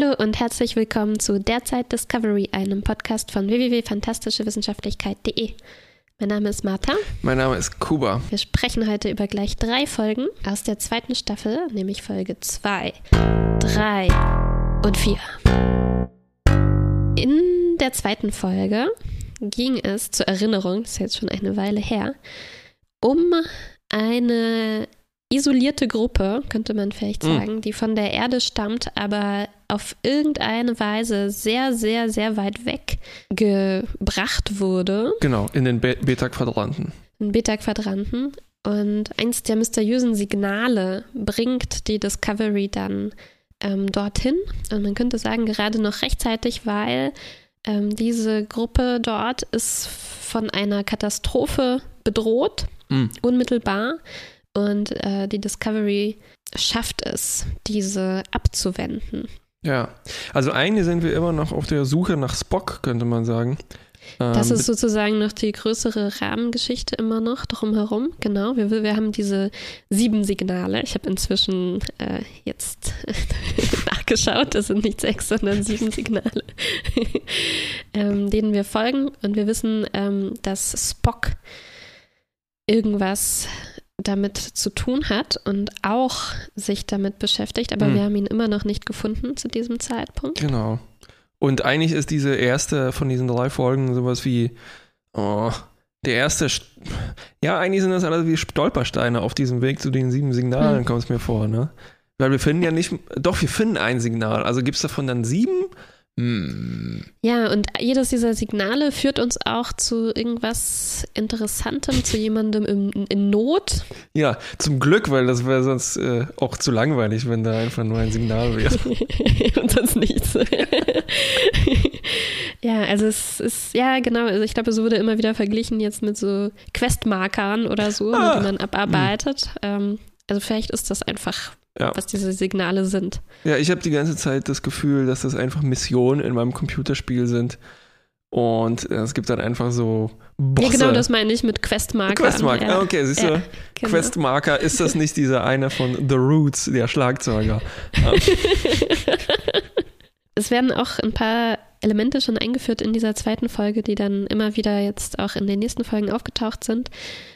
Hallo und herzlich willkommen zu Derzeit Discovery, einem Podcast von www.fantastischewissenschaftlichkeit.de. Mein Name ist Martha. Mein Name ist Kuba. Wir sprechen heute über gleich drei Folgen aus der zweiten Staffel, nämlich Folge 2, 3 und 4. In der zweiten Folge ging es zur Erinnerung, das ist jetzt schon eine Weile her, um eine isolierte Gruppe, könnte man vielleicht sagen, mhm. die von der Erde stammt, aber auf irgendeine Weise sehr, sehr, sehr weit weg gebracht wurde. Genau, in den Be Beta-Quadranten. In Beta-Quadranten. Und eins der mysteriösen Signale bringt die Discovery dann ähm, dorthin. Und man könnte sagen, gerade noch rechtzeitig, weil ähm, diese Gruppe dort ist von einer Katastrophe bedroht, mhm. unmittelbar. Und äh, die Discovery schafft es, diese abzuwenden. Ja, also eigentlich sind wir immer noch auf der Suche nach Spock, könnte man sagen. Das ähm, ist sozusagen noch die größere Rahmengeschichte immer noch drumherum. Genau, wir, wir haben diese sieben Signale. Ich habe inzwischen äh, jetzt nachgeschaut. Das sind nicht sechs, sondern sieben Signale, ähm, denen wir folgen. Und wir wissen, ähm, dass Spock irgendwas damit zu tun hat und auch sich damit beschäftigt, aber mhm. wir haben ihn immer noch nicht gefunden zu diesem Zeitpunkt. Genau. Und eigentlich ist diese erste von diesen drei Folgen sowas wie, oh, der erste, ja, eigentlich sind das alles wie Stolpersteine auf diesem Weg zu den sieben Signalen, hm. kommt es mir vor, ne? Weil wir finden ja nicht, doch, wir finden ein Signal. Also gibt es davon dann sieben hm. Ja, und jedes dieser Signale führt uns auch zu irgendwas Interessantem, zu jemandem in, in Not. Ja, zum Glück, weil das wäre sonst äh, auch zu langweilig, wenn da einfach nur ein Signal wäre. und sonst nichts. ja, also es ist, ja, genau, also ich glaube, es wurde immer wieder verglichen jetzt mit so Questmarkern oder so, ah. die man abarbeitet. Hm. Ähm, also vielleicht ist das einfach ja. was diese Signale sind. Ja, ich habe die ganze Zeit das Gefühl, dass das einfach Missionen in meinem Computerspiel sind. Und es gibt dann einfach so Bosse. Ja, genau, das meine ich mit Questmarker. Questmarker, ja. okay, siehst du, ja, genau. Questmarker, ist das nicht dieser eine von The Roots, der Schlagzeuger? es werden auch ein paar Elemente schon eingeführt in dieser zweiten Folge, die dann immer wieder jetzt auch in den nächsten Folgen aufgetaucht sind.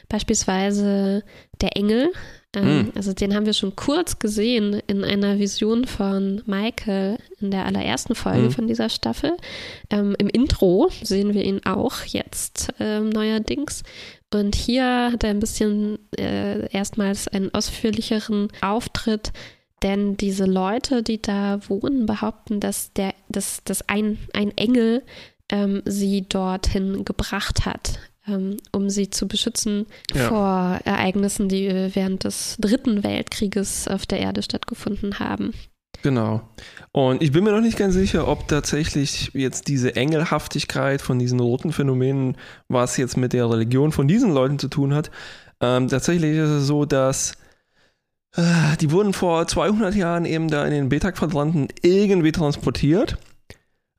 Beispielsweise der Engel, ähm, mhm. Also den haben wir schon kurz gesehen in einer Vision von Michael in der allerersten Folge mhm. von dieser Staffel. Ähm, Im Intro sehen wir ihn auch jetzt ähm, neuerdings. Und hier hat er ein bisschen äh, erstmals einen ausführlicheren Auftritt, denn diese Leute, die da wohnen, behaupten, dass, der, dass, dass ein, ein Engel ähm, sie dorthin gebracht hat um sie zu beschützen ja. vor Ereignissen, die während des Dritten Weltkrieges auf der Erde stattgefunden haben. Genau. Und ich bin mir noch nicht ganz sicher, ob tatsächlich jetzt diese Engelhaftigkeit von diesen roten Phänomenen, was jetzt mit der Religion von diesen Leuten zu tun hat. Ähm, tatsächlich ist es so, dass äh, die wurden vor 200 Jahren eben da in den Beta-Quadranten irgendwie transportiert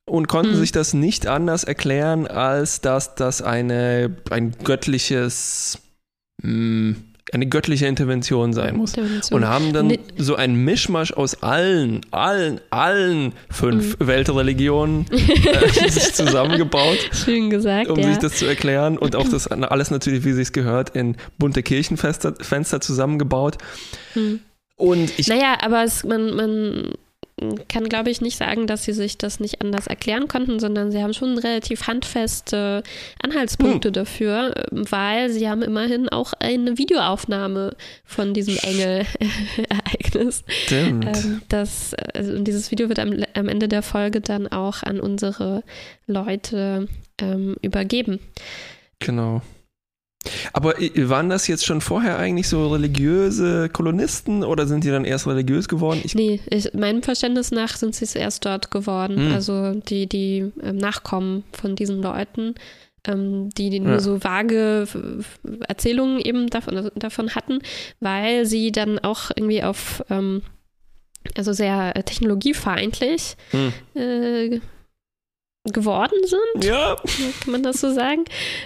und konnten mhm. sich das nicht anders erklären, als dass das eine, ein göttliches, mh, hm, eine göttliche Intervention sein muss. Intervention. Und haben dann so ein Mischmasch aus allen, allen, allen fünf mhm. Weltreligionen äh, sich zusammengebaut. Schön gesagt. Um ja. sich das zu erklären. Und auch das alles natürlich, wie sich gehört, in bunte Kirchenfenster zusammengebaut. Mhm. Und ich, naja, aber es, man, man kann, glaube ich, nicht sagen, dass sie sich das nicht anders erklären konnten, sondern sie haben schon relativ handfeste Anhaltspunkte hm. dafür, weil sie haben immerhin auch eine Videoaufnahme von diesem Engel-Ereignis. Ähm, das, also dieses Video wird am, am, Ende der Folge dann auch an unsere Leute ähm, übergeben. Genau. Aber waren das jetzt schon vorher eigentlich so religiöse Kolonisten oder sind die dann erst religiös geworden? Ich nee, ich, meinem Verständnis nach sind sie es erst dort geworden. Hm. Also die, die ähm, Nachkommen von diesen Leuten, ähm, die, die nur ja. so vage Erzählungen eben davon, davon hatten, weil sie dann auch irgendwie auf, ähm, also sehr technologiefeindlich hm. äh, geworden sind. Ja. Kann man das so sagen?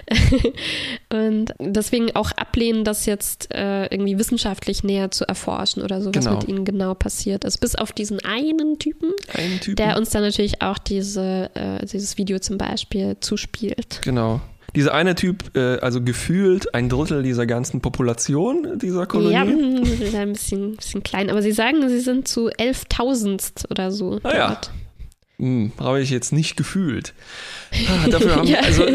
und deswegen auch ablehnen, das jetzt äh, irgendwie wissenschaftlich näher zu erforschen oder so, was Genau. mit ihnen genau passiert ist. Bis auf diesen einen Typen, Einen Typen. der uns dann natürlich auch diese, äh, dieses Video zum Beispiel zuspielt. Genau. Dieser eine Typ, äh, also gefühlt ein Drittel dieser ganzen Population dieser Kolonie. Ja, ein bisschen, bisschen klein, aber sie sagen, sie sind zu 11.000 oder so Ah ja. Hm, habe ich jetzt nicht gefühlt. Ah, dafür haben Ja. also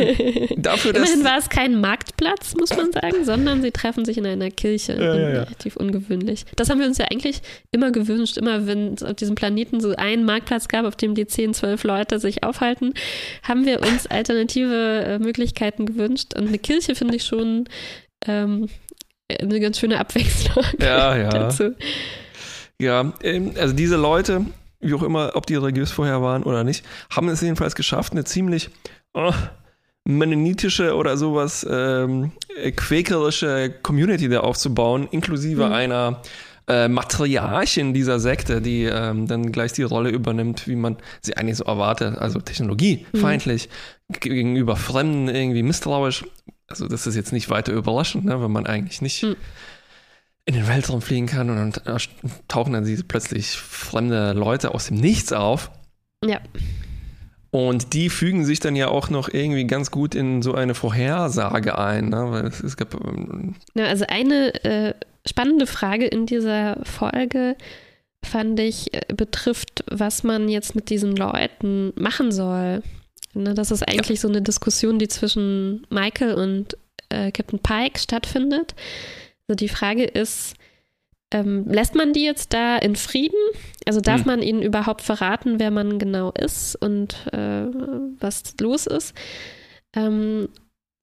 dafür, dass Immerhin war es kein Marktplatz, muss man sagen, sondern sie treffen sich in einer Kirche. Ja, ja, ja. Relativ ungewöhnlich. Das haben wir uns ja eigentlich immer gewünscht. Immer wenn es auf diesem Planeten so einen Marktplatz gab, auf dem die 10, 12 Leute sich aufhalten, haben wir uns alternative äh, Möglichkeiten gewünscht. Und eine Kirche finde ich schon ähm, eine ganz schöne Abwechslung ja, ja. dazu. Ja, ähm, also diese Leute, wie auch immer, ob die religiös vorher waren oder nicht, haben es jedenfalls geschafft, eine ziemlich oh, mennonitische oder sowas ähm, äh, quäkerische Community da aufzubauen, inklusive Mhm. einer äh, Matriarchin dieser Sekte, die ähm, dann gleich die Rolle übernimmt, wie man sie eigentlich so erwartet, also technologiefeindlich, gegenüber Fremden irgendwie misstrauisch. Also das ist jetzt nicht weiter überraschend, ne, wenn man eigentlich nicht Mhm. In den Weltraum fliegen kann und dann tauchen dann diese plötzlich fremde Leute aus dem Nichts auf. Ja. Und die fügen sich dann ja auch noch irgendwie ganz gut in so eine Vorhersage ein. Ne? Weil es, es gab, ähm, Ja, also eine äh, spannende Frage in dieser Folge fand ich, äh, betrifft, was man jetzt mit diesen Leuten machen soll. Ne, das ist eigentlich so eine Diskussion, die zwischen Michael und äh, Captain Pike stattfindet. Also die Frage ist, ähm, lässt man die jetzt da in Frieden? Also darf Hm. man ihnen überhaupt verraten, wer man genau ist und äh, was los ist? Ähm,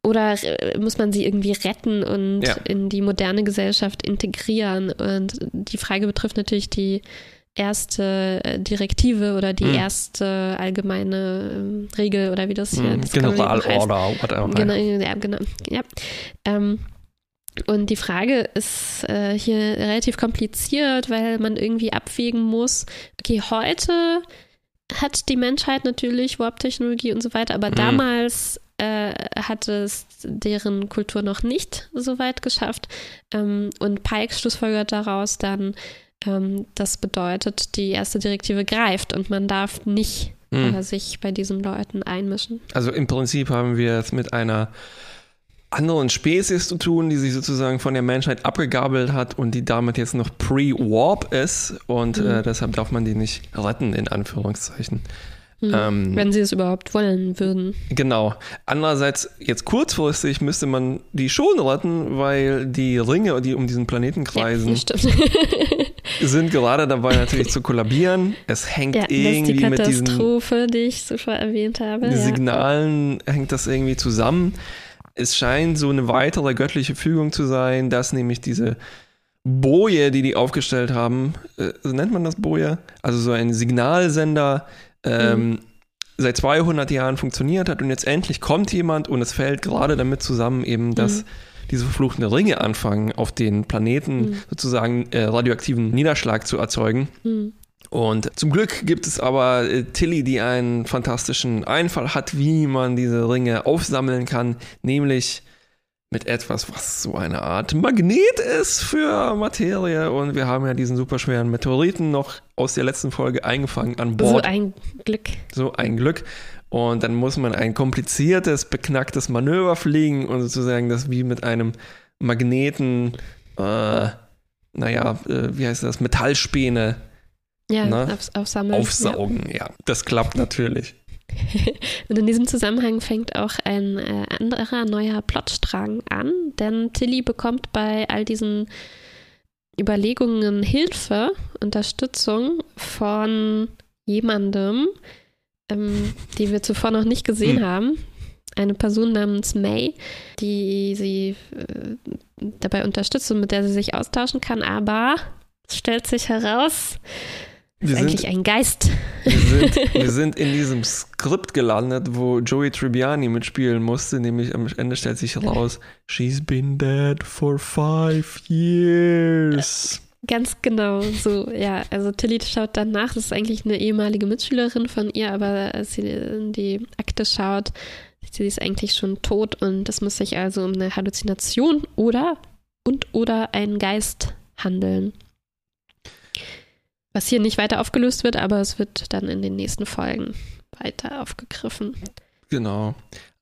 oder äh, muss man sie irgendwie retten und Ja. in die moderne Gesellschaft integrieren? Und die Frage betrifft natürlich die erste äh, Direktive oder die Hm. erste allgemeine ähm, Regel oder wie das hier hm, das. Generalorder, whatever. Genau, ja, genau. Ja. Ähm, und die Frage ist äh, hier relativ kompliziert, weil man irgendwie abwägen muss, okay, heute hat die Menschheit natürlich Warp-Technologie und so weiter, aber Mhm. damals äh, hat es deren Kultur noch nicht so weit geschafft. Ähm, und Pike schlussfolgert daraus dann, ähm, das bedeutet, die erste Direktive greift und man darf nicht Hm. äh, sich bei diesen Leuten einmischen. Also im Prinzip haben wir es mit einer anderen Spezies zu tun, die sich sozusagen von der Menschheit abgegabelt hat und die damit jetzt noch pre-warp ist und Mhm. äh, deshalb darf man die nicht retten, in Anführungszeichen. Hm. Ähm, Wenn sie es überhaupt wollen würden. Genau. Andererseits, jetzt kurzfristig müsste man die schon retten, weil die Ringe, die um diesen Planeten kreisen, Ja, sind gerade dabei natürlich zu kollabieren. Es hängt ja, ist die irgendwie mit diesen Katastrophe, die ich zuvor erwähnt habe. Ja. Signalen, hängt das irgendwie zusammen. Es scheint so eine weitere göttliche Fügung zu sein, dass nämlich diese Boje, die die aufgestellt haben, äh, so nennt man das Boje, also so ein Signalsender, ähm, Mhm. seit 200 Jahren funktioniert hat und jetzt endlich kommt jemand und es fällt gerade damit zusammen eben, dass Mhm. diese verfluchten Ringe anfangen, auf den Planeten Mhm. sozusagen äh, radioaktiven Niederschlag zu erzeugen. Und zum Glück gibt es aber äh, Tilly, die einen fantastischen Einfall hat, wie man diese Ringe aufsammeln kann, nämlich mit etwas, was so eine Art Magnet ist für Materie. Und wir haben ja diesen superschweren Meteoriten noch aus der letzten Folge eingefangen an So Bord. ein Glück. So ein Glück. Und dann muss man ein kompliziertes, beknacktes Manöver fliegen und sozusagen das wie mit einem Magneten, äh, naja, äh, wie heißt das, Metallspäne Ja, Na? aufs, aufsammeln. aufsaugen. Ja. das klappt natürlich. Ja. Und in diesem Zusammenhang fängt auch ein äh, anderer neuer Plotstrang an, denn Tilly bekommt bei all diesen Überlegungen Hilfe, Unterstützung von jemandem, ähm, die wir zuvor noch nicht gesehen Hm. haben. Eine Person namens May, die sie äh, dabei unterstützt und mit der sie sich austauschen kann, aber es stellt sich heraus, Wir ist eigentlich sind, ein Geist. wir, sind, wir sind in diesem Skript gelandet, wo Joey Tribbiani mitspielen musste, nämlich am Ende stellt sich heraus, she's been dead for five years. Ganz genau, so, ja. Also Tilly schaut dann nach, das ist eigentlich eine ehemalige Mitschülerin von ihr, aber als sie in die Akte schaut, sie ist eigentlich schon tot und es muss sich also um eine Halluzination oder und oder einen Geist handeln. Was hier nicht weiter aufgelöst wird, aber es wird dann in den nächsten Folgen weiter aufgegriffen. Genau.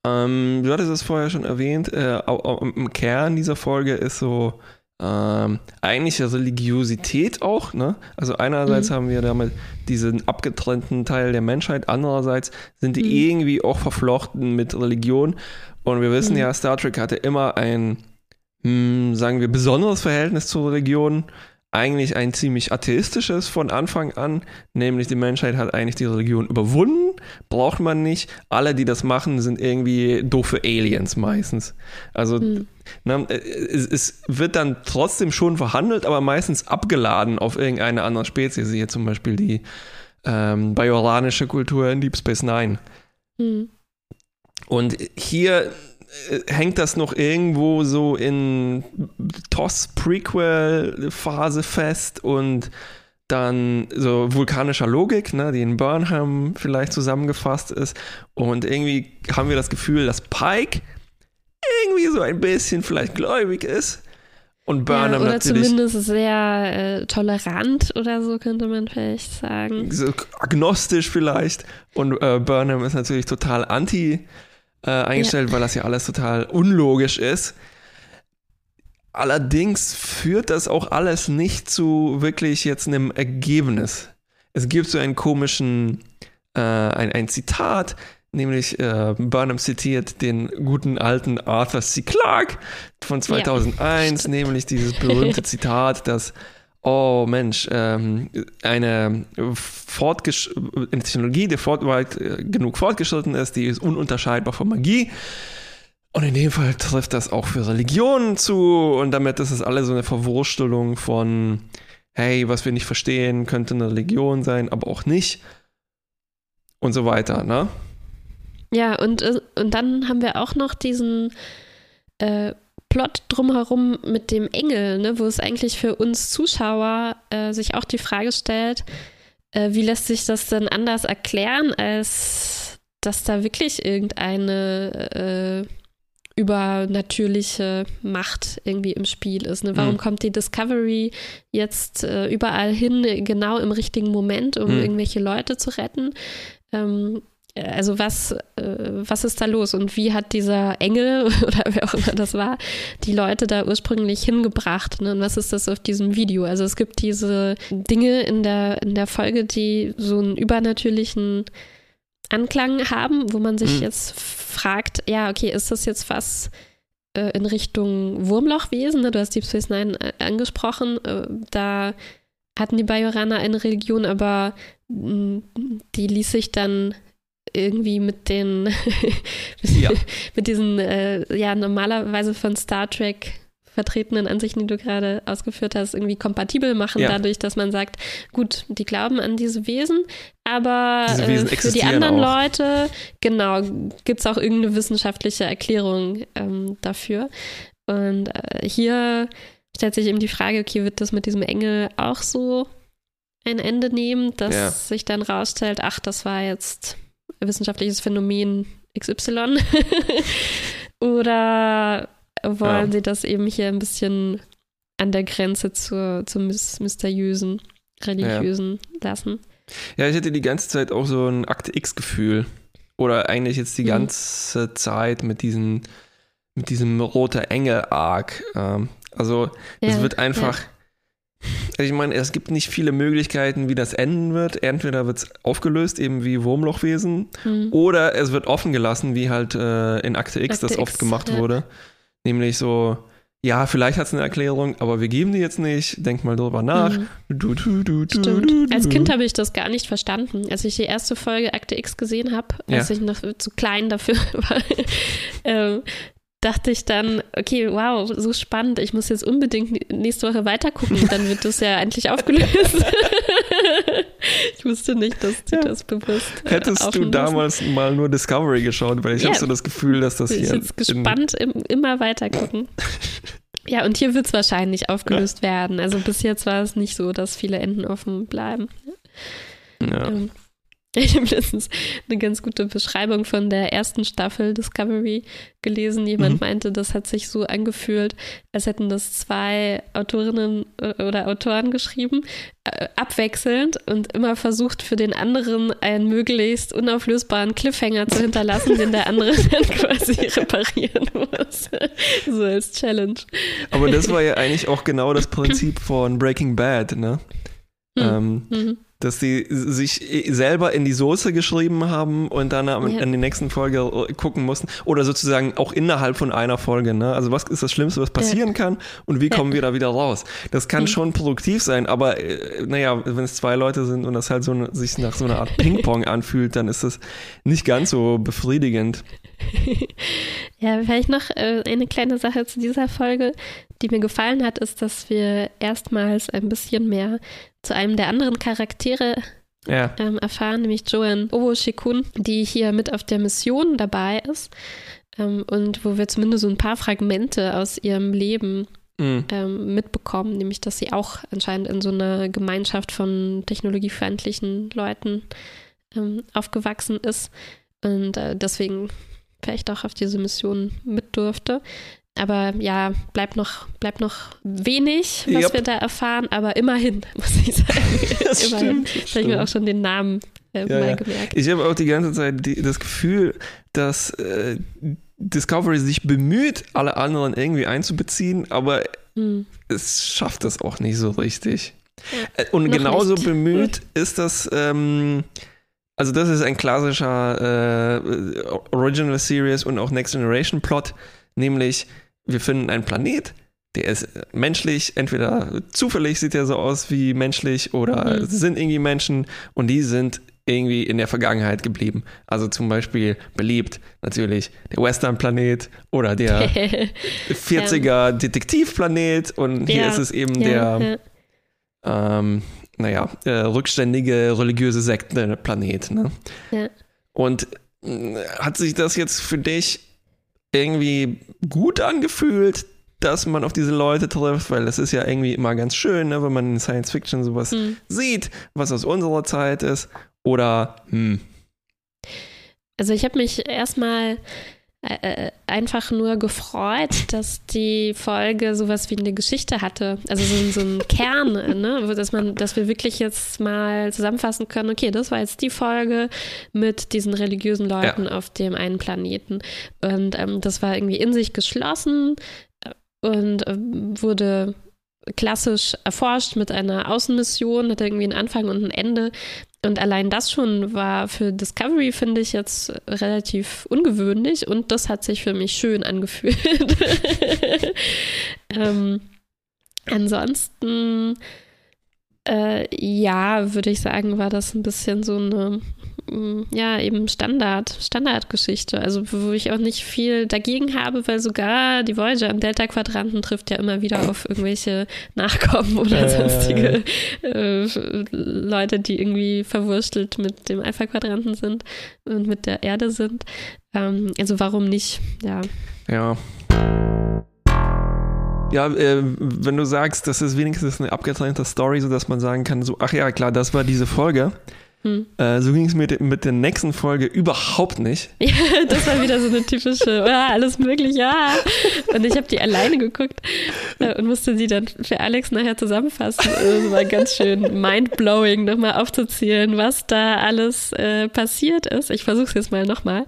Ähm, du hattest es vorher schon erwähnt, äh, im Kern dieser Folge ist so ähm, eigentlich Religiosität auch. Ne? Also einerseits mhm. haben wir damit diesen abgetrennten Teil der Menschheit, andererseits sind die mhm. irgendwie auch verflochten mit Religion. Und wir wissen mhm. ja, Star Trek hatte immer ein, mh, hm, sagen wir, besonderes Verhältnis zur Religion eigentlich ein ziemlich atheistisches von Anfang an, nämlich die Menschheit hat eigentlich die Religion überwunden, braucht man nicht. Alle, die das machen, sind irgendwie doofe Aliens meistens. Also hm. na, es, es, wird dann trotzdem schon verhandelt, aber meistens abgeladen auf irgendeine andere Spezies, hier zum Beispiel die ähm, bajoranische Kultur in Deep Space Nine. Hm. Und hier äh, hängt das noch irgendwo so in TOS-Prequel-Phase fest und dann so vulkanischer Logik, ne, die in Burnham vielleicht zusammengefasst ist. Und irgendwie haben wir das Gefühl, dass Pike irgendwie so ein bisschen vielleicht gläubig ist. Und Burnham ja, oder natürlich. zumindest sehr äh, tolerant oder so könnte man vielleicht sagen. So agnostisch vielleicht. Und äh, Burnham ist natürlich total anti äh, eingestellt, ja. weil das ja alles total unlogisch ist. Allerdings führt das auch alles nicht zu wirklich jetzt einem Ergebnis. Es gibt so einen komischen, äh, ein, ein Zitat, nämlich äh, Burnham zitiert den guten alten Arthur C. Clarke von 2001, ja, nämlich dieses berühmte Zitat, dass oh Mensch, ähm, eine, eine Technologie, die fort weit äh, genug fortgeschritten ist, die ist ununterscheidbar von Magie. Und in dem Fall trifft das auch für Religionen zu und damit ist es alle so eine Verwurstelung von, hey, was wir nicht verstehen, könnte eine Religion sein, aber auch nicht und so weiter, ne? Ja, und, äh, und dann haben wir auch noch diesen äh, Plot drumherum mit dem Engel, ne, wo es eigentlich für uns Zuschauer äh, sich auch die Frage stellt, äh, wie lässt sich das denn anders erklären, als dass da wirklich irgendeine äh, übernatürliche Macht irgendwie im Spiel ist. Ne? Warum mhm. kommt die Discovery jetzt äh, überall hin, genau im richtigen Moment, um mhm. irgendwelche Leute zu retten? Ähm, also was, äh, was ist da los und wie hat dieser Engel oder wer auch immer das war, die Leute da ursprünglich hingebracht ne? und was ist das auf diesem Video? Also es gibt diese Dinge in der, in der Folge, die so einen übernatürlichen Anklang haben, wo man sich mhm. jetzt fragt, ja, okay, ist das jetzt was äh, in Richtung Wurmlochwesen? Ne? Du hast Deep Space Nine äh, angesprochen, äh, da hatten die Bajoraner eine Religion, aber mh, die ließ sich dann irgendwie mit den, ja. mit diesen, äh, ja, normalerweise von Star Trek vertretenen Ansichten, die du gerade ausgeführt hast, irgendwie kompatibel machen, ja. dadurch, dass man sagt, gut, die glauben an diese Wesen, aber diese Wesen äh, für die anderen auch. Leute, genau, gibt es auch irgendeine wissenschaftliche Erklärung ähm, dafür. Und äh, hier stellt sich eben die Frage, okay, wird das mit diesem Engel auch so ein Ende nehmen, dass ja. sich dann rausstellt, ach, das war jetzt wissenschaftliches Phänomen XY? Oder wollen ja. sie das eben hier ein bisschen an der Grenze zur, zum mysteriösen, religiösen ja. lassen? Ja, ich hatte die ganze Zeit auch so ein Akte X-Gefühl. Oder eigentlich jetzt die mhm. ganze Zeit mit diesen, mit diesem roter Engel-Arc. Ähm, also es ja, wird einfach ich meine, es gibt nicht viele Möglichkeiten, wie das enden wird. Entweder wird es aufgelöst, eben wie Wurmlochwesen, mhm. oder es wird offen gelassen, wie halt äh, in Akte X Akte das oft X, gemacht ja. wurde. Nämlich so, ja, vielleicht hat es eine Erklärung, aber wir geben die jetzt nicht. Denk mal drüber nach. Mhm. Du, du, du, Stimmt. Als Kind habe ich das gar nicht verstanden. Als ich die erste Folge Akte X gesehen habe, als ja. ich noch zu klein dafür war, ähm, dachte ich dann, okay, wow, so spannend, ich muss jetzt unbedingt nächste Woche weitergucken, dann wird das ja endlich aufgelöst. ich wusste nicht, dass du ja. das bewusst. Hättest du damals müssen. mal nur Discovery geschaut, weil ich ja. habe so das Gefühl, dass das ich hier. Ich jetzt gespannt im, immer weiter gucken. Ja, und hier wird es wahrscheinlich aufgelöst ja. werden. Also bis jetzt war es nicht so, dass viele Enden offen bleiben. Ja. Ähm, ich habe letztens eine ganz gute Beschreibung von der ersten Staffel Discovery gelesen. Jemand mhm. meinte, das hat sich so angefühlt, als hätten das zwei Autorinnen äh, oder Autoren geschrieben, äh, abwechselnd und immer versucht, für den anderen einen möglichst unauflösbaren Cliffhanger zu hinterlassen, den der andere dann quasi reparieren muss. so als Challenge. Aber das war ja eigentlich auch genau das Prinzip von Breaking Bad, ne? Mhm. Ähm, mhm dass sie sich selber in die Soße geschrieben haben und dann am, ja. in die nächsten Folge äh, gucken mussten. Oder sozusagen auch innerhalb von einer Folge. Ne? Also was ist das Schlimmste, was passieren ja. kann und wie kommen wir da wieder raus? Das kann mhm. schon produktiv sein, aber äh, naja, wenn es zwei Leute sind und das halt so eine, sich nach so einer Art Ping-Pong anfühlt, dann ist das nicht ganz so befriedigend. ja, vielleicht noch äh, eine kleine Sache zu dieser Folge, die mir gefallen hat, ist, dass wir erstmals ein bisschen mehr zu einem der anderen Charaktere ja. ähm, erfahren, nämlich Joanne Owo-Shikun, die hier mit auf der Mission dabei ist ähm, und wo wir zumindest so ein paar Fragmente aus ihrem Leben mhm. ähm, mitbekommen, nämlich dass sie auch anscheinend in so einer Gemeinschaft von technologiefeindlichen Leuten ähm, aufgewachsen ist und äh, deswegen vielleicht auch auf diese Mission mit durfte. Aber ja, bleibt noch, bleibt noch wenig, was yep. wir da erfahren, aber immerhin, muss ich sagen. Das immerhin. Stimmt, das habe ich mir auch schon den Namen äh, ja, mal ja. gemerkt. Ich habe auch die ganze Zeit die, das Gefühl, dass äh, Discovery sich bemüht, alle anderen irgendwie einzubeziehen, aber hm. es schafft das auch nicht so richtig. Ja, äh, Und genauso nicht. bemüht ist das. Ähm, also das ist ein klassischer äh, Original Series und auch Next Generation Plot, nämlich wir finden einen Planet, der ist menschlich, entweder zufällig sieht er so aus wie menschlich oder mhm. sind irgendwie Menschen und die sind irgendwie in der Vergangenheit geblieben. Also zum Beispiel beliebt natürlich der Western-Planet oder der 40er Detektivplanet und hier ja. ist es eben ja, der, ja. Ähm, naja, äh, rückständige religiöse Sektenplanet. Ne? Und äh, hat sich das jetzt für dich irgendwie gut angefühlt, dass man auf diese Leute trifft, weil das ist ja irgendwie immer ganz schön, ne, wenn man in Science Fiction sowas hm. sieht, was aus unserer Zeit ist. Oder, hm. Also ich habe mich erstmal äh, äh, einfach nur gefreut, dass die Folge sowas wie eine Geschichte hatte. Also so, so ein Kern, ne? dass man, dass wir wirklich jetzt mal zusammenfassen können, okay, das war jetzt die Folge mit diesen religiösen Leuten ja. auf dem einen Planeten. Und ähm, das war irgendwie in sich geschlossen und äh, wurde klassisch erforscht mit einer Außenmission, hat irgendwie einen Anfang und ein Ende. Und allein das schon war für Discovery, finde ich, jetzt relativ ungewöhnlich und das hat sich für mich schön angefühlt. ähm, ansonsten, äh, ja, würde ich sagen, war das ein bisschen so eine ja, eben Standard, Standardgeschichte. Also wo ich auch nicht viel dagegen habe, weil sogar die Voyager im Delta-Quadranten trifft ja immer wieder auf irgendwelche Nachkommen oder äh, sonstige äh, Leute, die irgendwie verwurstelt mit dem Alpha-Quadranten sind und mit der Erde sind. Ähm, also warum nicht? Ja. Ja. Ja, äh, wenn du sagst, das ist wenigstens eine abgetrennte Story, sodass man sagen kann, so, ach ja, klar, das war diese Folge. Hm. Äh, so ging es mir mit der nächsten Folge überhaupt nicht. Ja, das war wieder so eine typische, ja, alles möglich, ja. Und ich habe die alleine geguckt äh, und musste sie dann für Alex nachher zusammenfassen. Also es war ganz schön mindblowing, nochmal aufzuzählen, was da alles äh, passiert ist. Ich versuche es jetzt mal nochmal.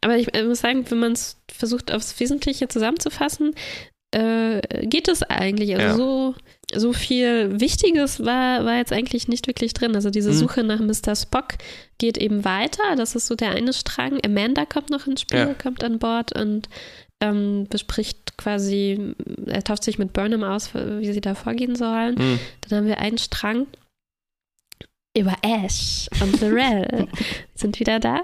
Aber ich muss sagen, wenn man es versucht, aufs Wesentliche zusammenzufassen, äh, geht es eigentlich. Also ja. so so viel Wichtiges war, war jetzt eigentlich nicht wirklich drin. Also diese mhm. Suche nach Mr. Spock geht eben weiter. Das ist so der eine Strang. Amanda kommt noch ins Spiel, ja. kommt an Bord und ähm, bespricht quasi, er tauscht sich mit Burnham aus, wie sie da vorgehen sollen. Mhm. Dann haben wir einen Strang über Ash und Lorel sind wieder da,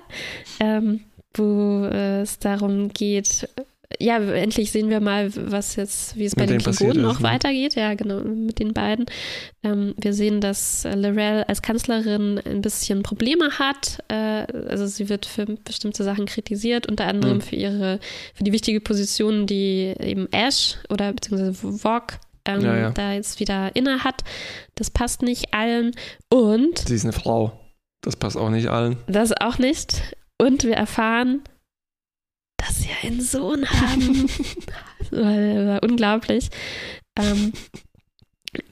ähm, wo äh, es darum geht, ja, endlich sehen wir mal, was jetzt, wie es bei den Klingonen noch ne? weitergeht. Ja, genau, mit den beiden. Ähm, wir sehen, dass Lorel als Kanzlerin ein bisschen Probleme hat. Äh, also sie wird für bestimmte Sachen kritisiert, unter anderem mhm. für ihre, für die wichtige Position, die eben Ash oder beziehungsweise Vogue ähm, ja, ja. da jetzt wieder inne hat. Das passt nicht allen. Und. Sie ist eine Frau. Das passt auch nicht allen. Das auch nicht. Und wir erfahren, dass sie einen Sohn haben. das war, war unglaublich. Ähm,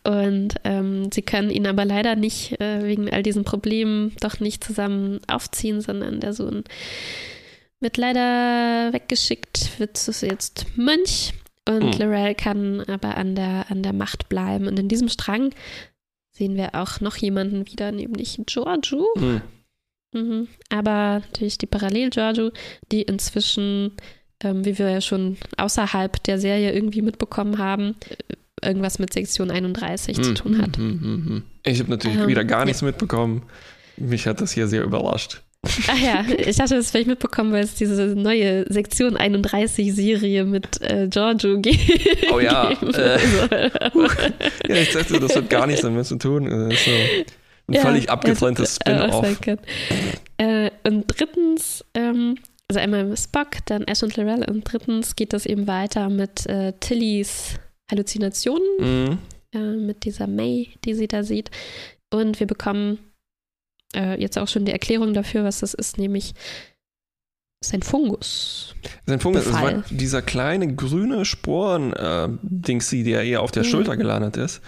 und ähm, sie können ihn aber leider nicht äh, wegen all diesen Problemen doch nicht zusammen aufziehen, sondern der Sohn wird leider weggeschickt, wird jetzt Mönch und mhm. Lorel kann aber an der, an der Macht bleiben. Und in diesem Strang sehen wir auch noch jemanden wieder, nämlich Giorgio. Mhm. Mhm. Aber natürlich die Parallel-Giorgio, die inzwischen, ähm, wie wir ja schon außerhalb der Serie irgendwie mitbekommen haben, äh, irgendwas mit Sektion 31 zu tun hat. Mhm, mhm, mhm, ich habe natürlich ähm, wieder gar nichts ja. mitbekommen. Mich hat das hier sehr überrascht. Ach ja, ich hatte das vielleicht mitbekommen, weil es diese neue Sektion 31 Serie mit äh, Giorgio gibt. Oh ja. Äh, ja, ich dachte, das hat gar nichts damit zu tun. Ist so ein ja, völlig abgetrenntes Spin-off. Äh, und drittens, ähm, also einmal Spock, dann Ash und Lorel und drittens geht das eben weiter mit äh, Tillys Halluzinationen, mhm. Äh, mit dieser May, die sie da sieht. Und wir bekommen äh, jetzt auch schon die Erklärung dafür, was das ist, nämlich sein Fungus. Sein Fungus, das war dieser kleine grüne Sporen-Dings, äh, der eher auf der mhm. Schulter gelandet ist.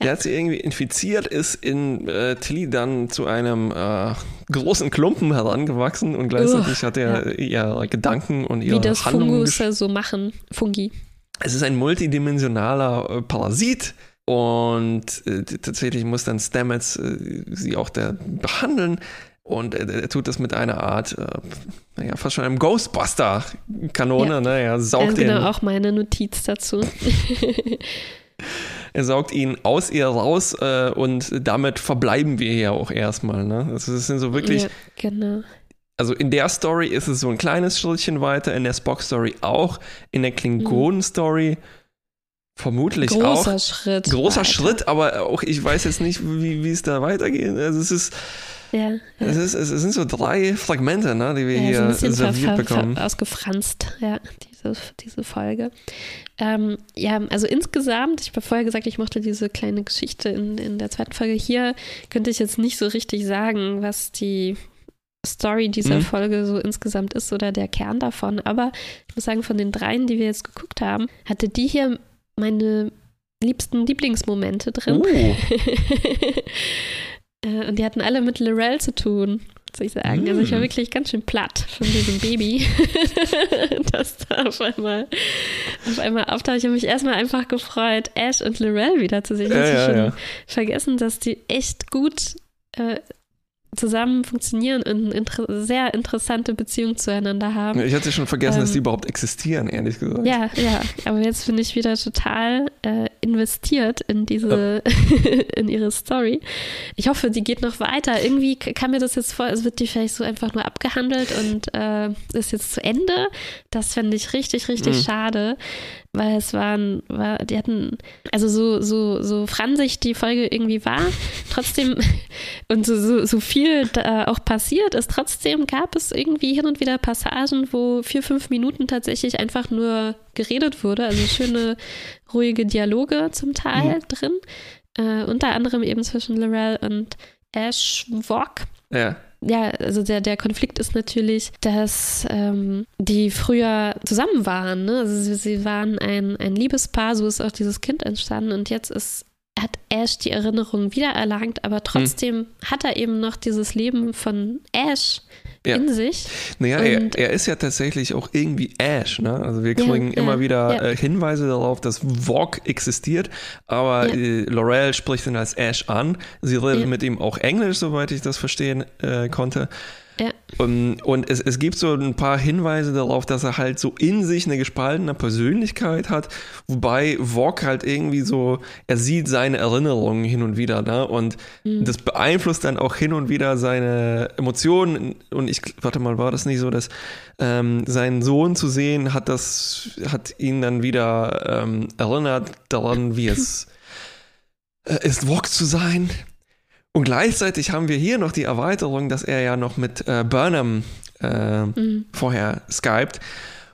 Der hat sie irgendwie infiziert, ist in äh, Tilly dann zu einem äh, großen Klumpen herangewachsen und gleichzeitig uh, hat er ja. ihre Gedanken und ihre Wie das Handlungen Fungus so machen, Fungi. Es ist ein multidimensionaler äh, Parasit, und äh, tatsächlich muss dann Stamets äh, sie auch da behandeln. Und er, er, tut das mit einer Art, äh, naja, fast schon einem Ghostbuster-Kanone. Ja. Ne? Er saugt ja, genau, auch meine Notiz dazu. er saugt ihn aus ihr raus äh, und damit verbleiben wir hier auch erstmal. Ne? Das sind so wirklich. Ja, genau. Also in der Story ist es so ein kleines Schrittchen weiter, in der Spock-Story auch, in der Klingonen-Story. Vermutlich großer auch. Großer Schritt. Großer weiter. Schritt, aber auch ich weiß jetzt nicht, wie, wie es da weitergeht. Also es ist, ja, ja. Es, ist, es sind so drei Fragmente, ne, die wir ja, hier serviert bekommen. ausgefranst, ja, diese, diese Folge. Ähm, ja, also insgesamt, ich habe vorher gesagt, ich mochte diese kleine Geschichte in, in der zweiten Folge. Hier könnte ich jetzt nicht so richtig sagen, was die Story dieser mhm. Folge so insgesamt ist oder der Kern davon. Aber ich muss sagen, von den dreien, die wir jetzt geguckt haben, hatte die hier meine liebsten Lieblingsmomente drin. Uh. und die hatten alle mit Lorel zu tun, soll ich sagen. Mm. Also ich war mm. wirklich ganz schön platt von diesem Baby, das da auf einmal, auf einmal auftaucht. Ich habe mich erstmal einfach gefreut, Ash und Lorel wieder zu sehen. Ich ja, ja, schon ja. vergessen, dass die echt gut äh, zusammen funktionieren und eine sehr interessante Beziehung zueinander haben. Ich hatte schon vergessen, ähm, dass die überhaupt existieren, ehrlich gesagt. Ja, ja, aber jetzt bin ich wieder total äh, investiert in diese, ja. in ihre Story. Ich hoffe, die geht noch weiter. Irgendwie kam mir das jetzt vor, als wird die vielleicht so einfach nur abgehandelt und äh, ist jetzt zu Ende. Das fände ich richtig, richtig mhm. schade weil es waren, war, die hatten, also so, so, so fransig die Folge irgendwie war, trotzdem, und so, so, so viel da auch passiert ist, trotzdem gab es irgendwie hin und wieder Passagen, wo vier, fünf Minuten tatsächlich einfach nur geredet wurde, also schöne, ruhige Dialoge zum Teil mhm. drin, äh, unter anderem eben zwischen Lorel und Ash Walk. Ja ja, also der, der Konflikt ist natürlich, dass ähm, die früher zusammen waren. Ne? Also sie, sie waren ein, ein Liebespaar, so ist auch dieses Kind entstanden und jetzt ist hat Ash die Erinnerung wiedererlangt, aber trotzdem hm. hat er eben noch dieses Leben von Ash ja. in sich. Naja, er, er, ist ja tatsächlich auch irgendwie Ash. Ne? Also wir kriegen ja, immer wieder äh, Hinweise darauf, dass Vogue existiert, aber äh, Laurel spricht ihn als Ash an. Sie redet mit ihm auch Englisch, soweit ich das verstehen äh, konnte. Ja. Und, und es, es gibt so ein paar Hinweise darauf, dass er halt so in sich eine gespaltene Persönlichkeit hat, wobei Vog halt irgendwie so, er sieht seine Erinnerungen hin und wieder, ne? Und Mhm. das beeinflusst dann auch hin und wieder seine Emotionen. Und ich, warte mal, war das nicht so, dass ähm, seinen Sohn zu sehen, hat das, hat ihn dann wieder ähm, erinnert daran, wie es äh, ist, Vog zu sein. Und gleichzeitig haben wir hier noch die Erweiterung, dass er ja noch mit äh, Burnham äh, Mhm. vorher skypt,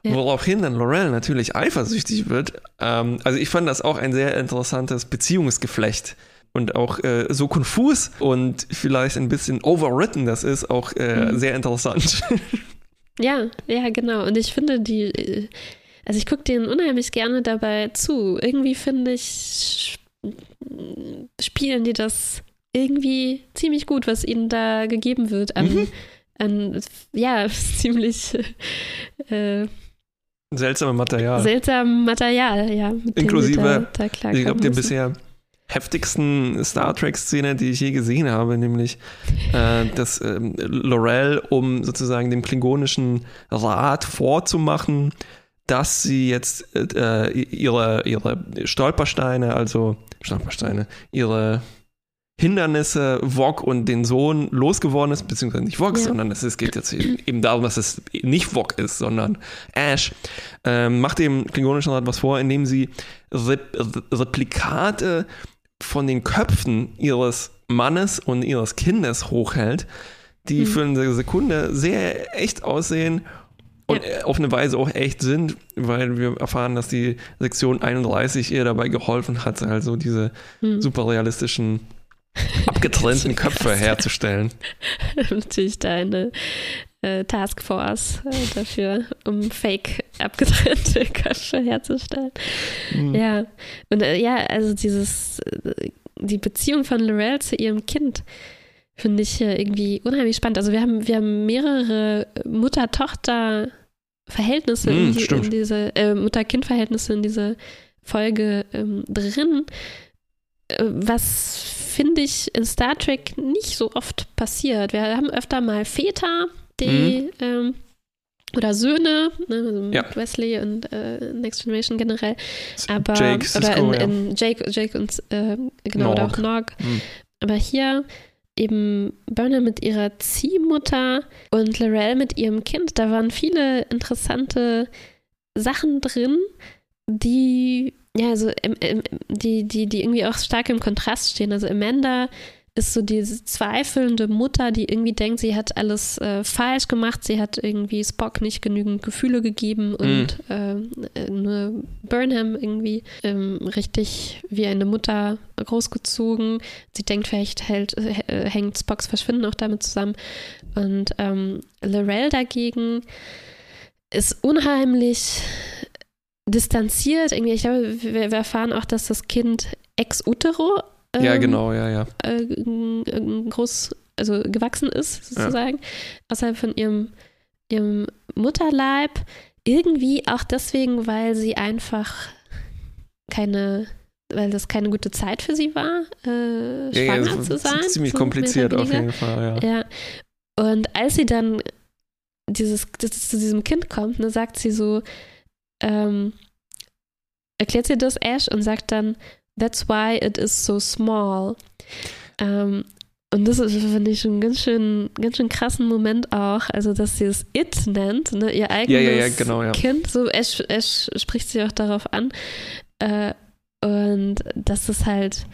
Ja. woraufhin dann Laurel natürlich eifersüchtig wird. Ähm, also ich fand das auch ein sehr interessantes Beziehungsgeflecht und auch äh, so konfus und vielleicht ein bisschen overwritten das ist, auch äh, Mhm. sehr interessant. Ja, ja, genau. Und ich finde die, äh, also ich gucke denen unheimlich gerne dabei zu. Irgendwie finde ich, sp- spielen die das irgendwie ziemlich gut, was ihnen da gegeben wird an, Mhm. an ja, ziemlich äh, Seltsame Material. seltsamem Material, ja. Inklusive, da, da Ich glaube, der bisher heftigsten Star Trek-Szene, die ich je gesehen habe, nämlich äh, dass ähm, Laurel, um sozusagen dem klingonischen Rat vorzumachen, dass sie jetzt äh, ihre, ihre Stolpersteine, also Stolpersteine, ihre Hindernisse Vog und den Sohn losgeworden ist, beziehungsweise nicht Vog, Ja. sondern es geht jetzt eben darum, dass es nicht Vog ist, sondern Ash, ähm, macht dem klingonischen Rat was vor, indem sie Rep Replikate von den Köpfen ihres Mannes und ihres Kindes hochhält, die Mhm. für eine Sekunde sehr echt aussehen und Ja. auf eine Weise auch echt sind, weil wir erfahren, dass die Sektion 31 ihr dabei geholfen hat, also diese Hm. super realistischen, abgetrennten Köpfe herzustellen. natürlich da eine äh, Taskforce äh, dafür, um fake abgetrennte Köpfe herzustellen. Mhm. Ja, und äh, ja, also dieses, äh, die Beziehung von Lorel zu ihrem Kind finde ich irgendwie unheimlich spannend. Also wir haben, wir haben mehrere Mutter-Tochter-Verhältnisse Mm, in, die, in diese, äh, Mutter-Kind-Verhältnisse in diese Folge ähm, drin, was finde ich in Star Trek nicht so oft passiert. Wir haben öfter mal Väter, die ähm, oder Söhne, ne, also Mhm. Ja. Wesley und äh, Next Generation generell, aber Jake, oder Sisko, in, in Jake, Jake und äh, genau oder auch Nog. Mhm. Aber hier eben Burnham mit ihrer Ziehmutter und Lorel mit ihrem Kind. Da waren viele interessante Sachen drin, die ja also im, im, die die die irgendwie auch stark im Kontrast stehen. Also Amanda ist so diese zweifelnde Mutter, die irgendwie denkt, sie hat alles äh, falsch gemacht, sie hat irgendwie Spock nicht genügend Gefühle gegeben und ähm, äh, nur Burnham irgendwie ähm, richtig wie eine Mutter großgezogen. Sie denkt, vielleicht hält, äh, hängt Spocks Verschwinden auch damit zusammen. Und ähm, Lorel dagegen ist unheimlich distanziert. Irgendwie, ich glaube, wir, wir erfahren auch, dass das Kind ex utero Ja, ähm, genau, ja, ja. äh, n- groß, also gewachsen ist, sozusagen, außerhalb von ihrem, ihrem Mutterleib. Irgendwie auch deswegen, weil sie einfach keine, weil das keine gute Zeit für sie war, äh, Ja, ja, schwanger es zu ist sein. ziemlich so kompliziert auf jeden Fall, ja. Ja. Und als sie dann dieses, zu diesem Kind kommt, ne, sagt sie so, ähm, erklärt sie das Ash und sagt dann, that's why it is so small. Ähm, und das ist, finde ich, einen ganz schön, ganz schön krassen Moment auch, also dass sie es It nennt, ne, ihr eigenes ja, ja, genau, ja. Kind. So, Ash, Ash spricht sie auch darauf an. Äh, und dass es halt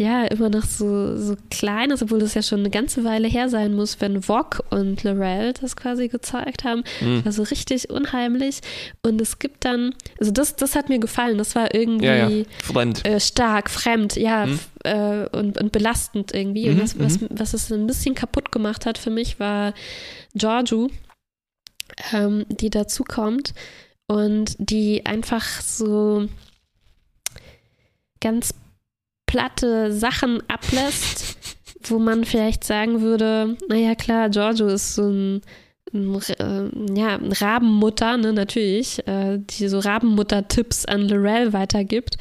ja immer noch so, so klein ist, obwohl das ja schon eine ganze Weile her sein muss, wenn Vog und Lorel das quasi gezeigt haben. Mhm. Also richtig unheimlich. Und es gibt dann, also das, das hat mir gefallen, das war irgendwie Ja, ja. Fremd. Äh, stark, fremd, ja, Mhm. äh, und, und belastend irgendwie. Mhm, Und was, was, mhm. was es ein bisschen kaputt gemacht hat für mich, war Giorgio, ähm, die dazu kommt und die einfach so ganz platte Sachen ablässt, wo man vielleicht sagen würde, naja klar, Giorgio ist so ein, ein äh, ja, Rabenmutter, ne, natürlich, äh, die so Rabenmutter-Tipps an Lorel weitergibt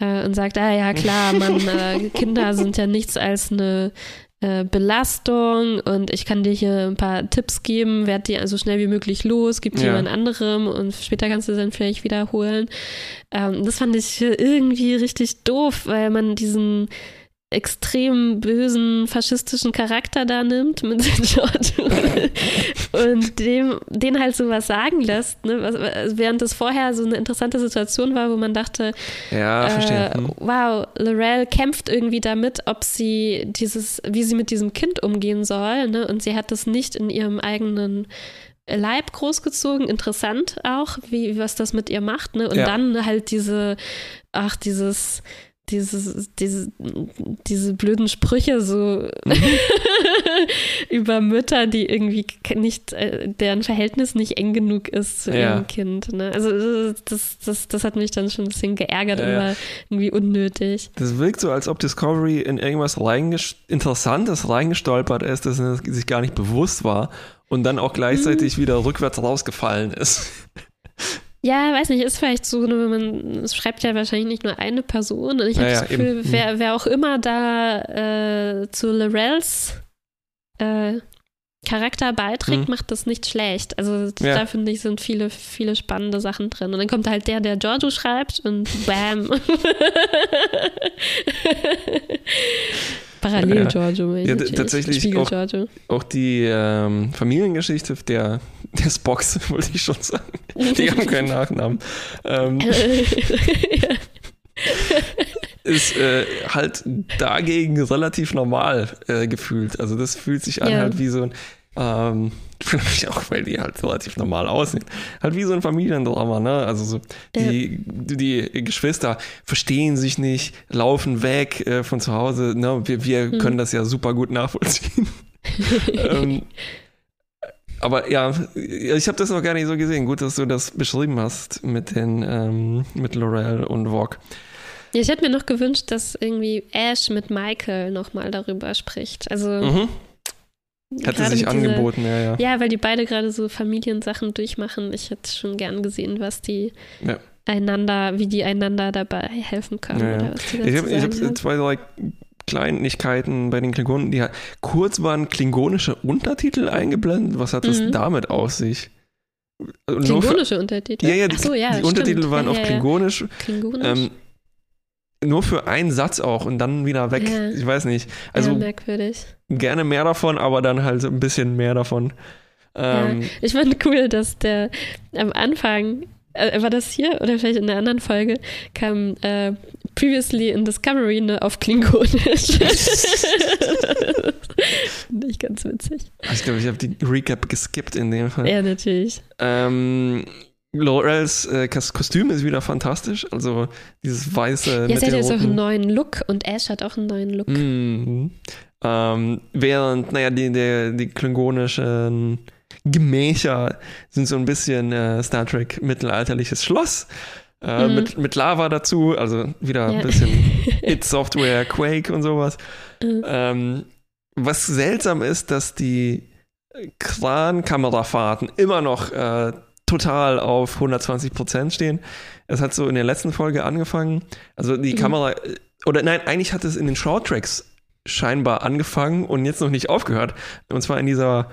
äh, und sagt, ah ja klar, man, äh, Kinder sind ja nichts als eine äh, Belastung und ich kann dir hier ein paar Tipps geben, werd die so schnell wie möglich los, gib dir Ja. jemand anderem und später kannst du dann vielleicht wiederholen. Ähm, das fand ich irgendwie richtig doof, weil man diesen extrem bösen faschistischen Charakter da nimmt mit George und dem den halt so was sagen lässt, ne? was, während das vorher so eine interessante Situation war, wo man dachte, Ja, äh, Hm. wow, Lorel kämpft irgendwie damit, ob sie dieses, wie sie mit diesem Kind umgehen soll, ne? Und sie hat das nicht in ihrem eigenen Leib großgezogen. Interessant auch, wie was das mit ihr macht, ne? Und Ja. dann halt diese, ach, dieses dieses, diese, diese blöden Sprüche so Mhm. über Mütter, die irgendwie nicht, äh, deren Verhältnis nicht eng genug ist zu Ja. ihrem Kind. Ne? Also das, das, das hat mich dann schon ein bisschen geärgert Ja, und war irgendwie unnötig. Das wirkt so, als ob Discovery in irgendwas Interessantes reingestolpert ist, das sich gar nicht bewusst war und dann auch gleichzeitig Mhm. wieder rückwärts rausgefallen ist. Ja, weiß nicht, ist vielleicht so, ne, wenn man, es schreibt ja wahrscheinlich nicht nur eine Person und ich habe Ja, das Gefühl, eben. wer, wer auch immer da äh, zu Lorels äh, Charakter beiträgt, Mhm. macht das nicht schlecht. Also Ja. da finde ich, sind viele, viele spannende Sachen drin. Und dann kommt halt der, der Giorgio schreibt und bam. Parallel. Giorgio. Ja, tatsächlich auch-. Auch die ähm, Familiengeschichte der, der Spocks, wollte ich schon sagen. Die haben keinen Nachnamen. Ähm, ist äh, halt dagegen relativ normal äh, gefühlt. Also das fühlt sich an Ja. halt wie so ein, ähm, vielleicht auch, weil die halt relativ normal aussehen, halt wie so ein Familiendrama, ne? Also so die, die Geschwister verstehen sich nicht, laufen weg äh, von zu Hause, ne? Wir, wir Mhm. können das ja super gut nachvollziehen. ähm, aber ja, ich habe das noch gar nicht so gesehen. Gut, dass du das beschrieben hast mit den ähm, mit Laurel und Vogue. Ja, ich hätte mir noch gewünscht, dass irgendwie Ash mit Michael nochmal darüber spricht. Also Mhm. Gerade sich angeboten, ja, ja. Ja, weil die beide gerade so Familiensachen durchmachen. Ich hätte schon gern gesehen, was die Ja. einander, wie die einander dabei helfen können. Ja, ja. Oder was die Ich habe hab zwei, drei Kleinigkeiten bei den Klingonen, die hat, kurz waren klingonische Untertitel eingeblendet. Was hat das Mhm. damit auf sich? Also nur für, Klingonische Untertitel. ja, ja, die, so, ja, die Untertitel waren ja, auf Klingonisch. Klingonisch. Ähm, nur für einen Satz auch und dann wieder weg. Ich weiß nicht. Also merkwürdig. Gerne mehr davon, aber dann halt so ein bisschen mehr davon. Ähm, Ich fand cool, dass der am Anfang, äh, war das hier oder vielleicht in der anderen Folge, kam äh, Previously in Discovery ne, auf Klingonisch. Finde ich ganz witzig. Ich glaube, ich habe die Recap geskippt in dem Fall. Ja, natürlich. Ähm, Laurels äh, Kos- Kostüm ist wieder fantastisch. Also dieses weiße Ja, sie hat jetzt auch einen neuen Look und Ash hat auch einen neuen Look. Mhm. Ähm, während, naja, die, die, die klingonischen Gemächer sind so ein bisschen äh, Star Trek mittelalterliches Schloss. Äh, Mhm. mit, mit Lava dazu, also wieder Ja. ein bisschen It-Software, Quake und sowas. Mhm. Ähm, was seltsam ist, dass die Kran-Kamerafahrten immer noch äh, total auf 120 Prozent stehen. Es hat so in der letzten Folge angefangen. Also die Mhm. Kamera, oder nein, eigentlich hat es in den Shorttracks scheinbar angefangen und jetzt noch nicht aufgehört. Und zwar in dieser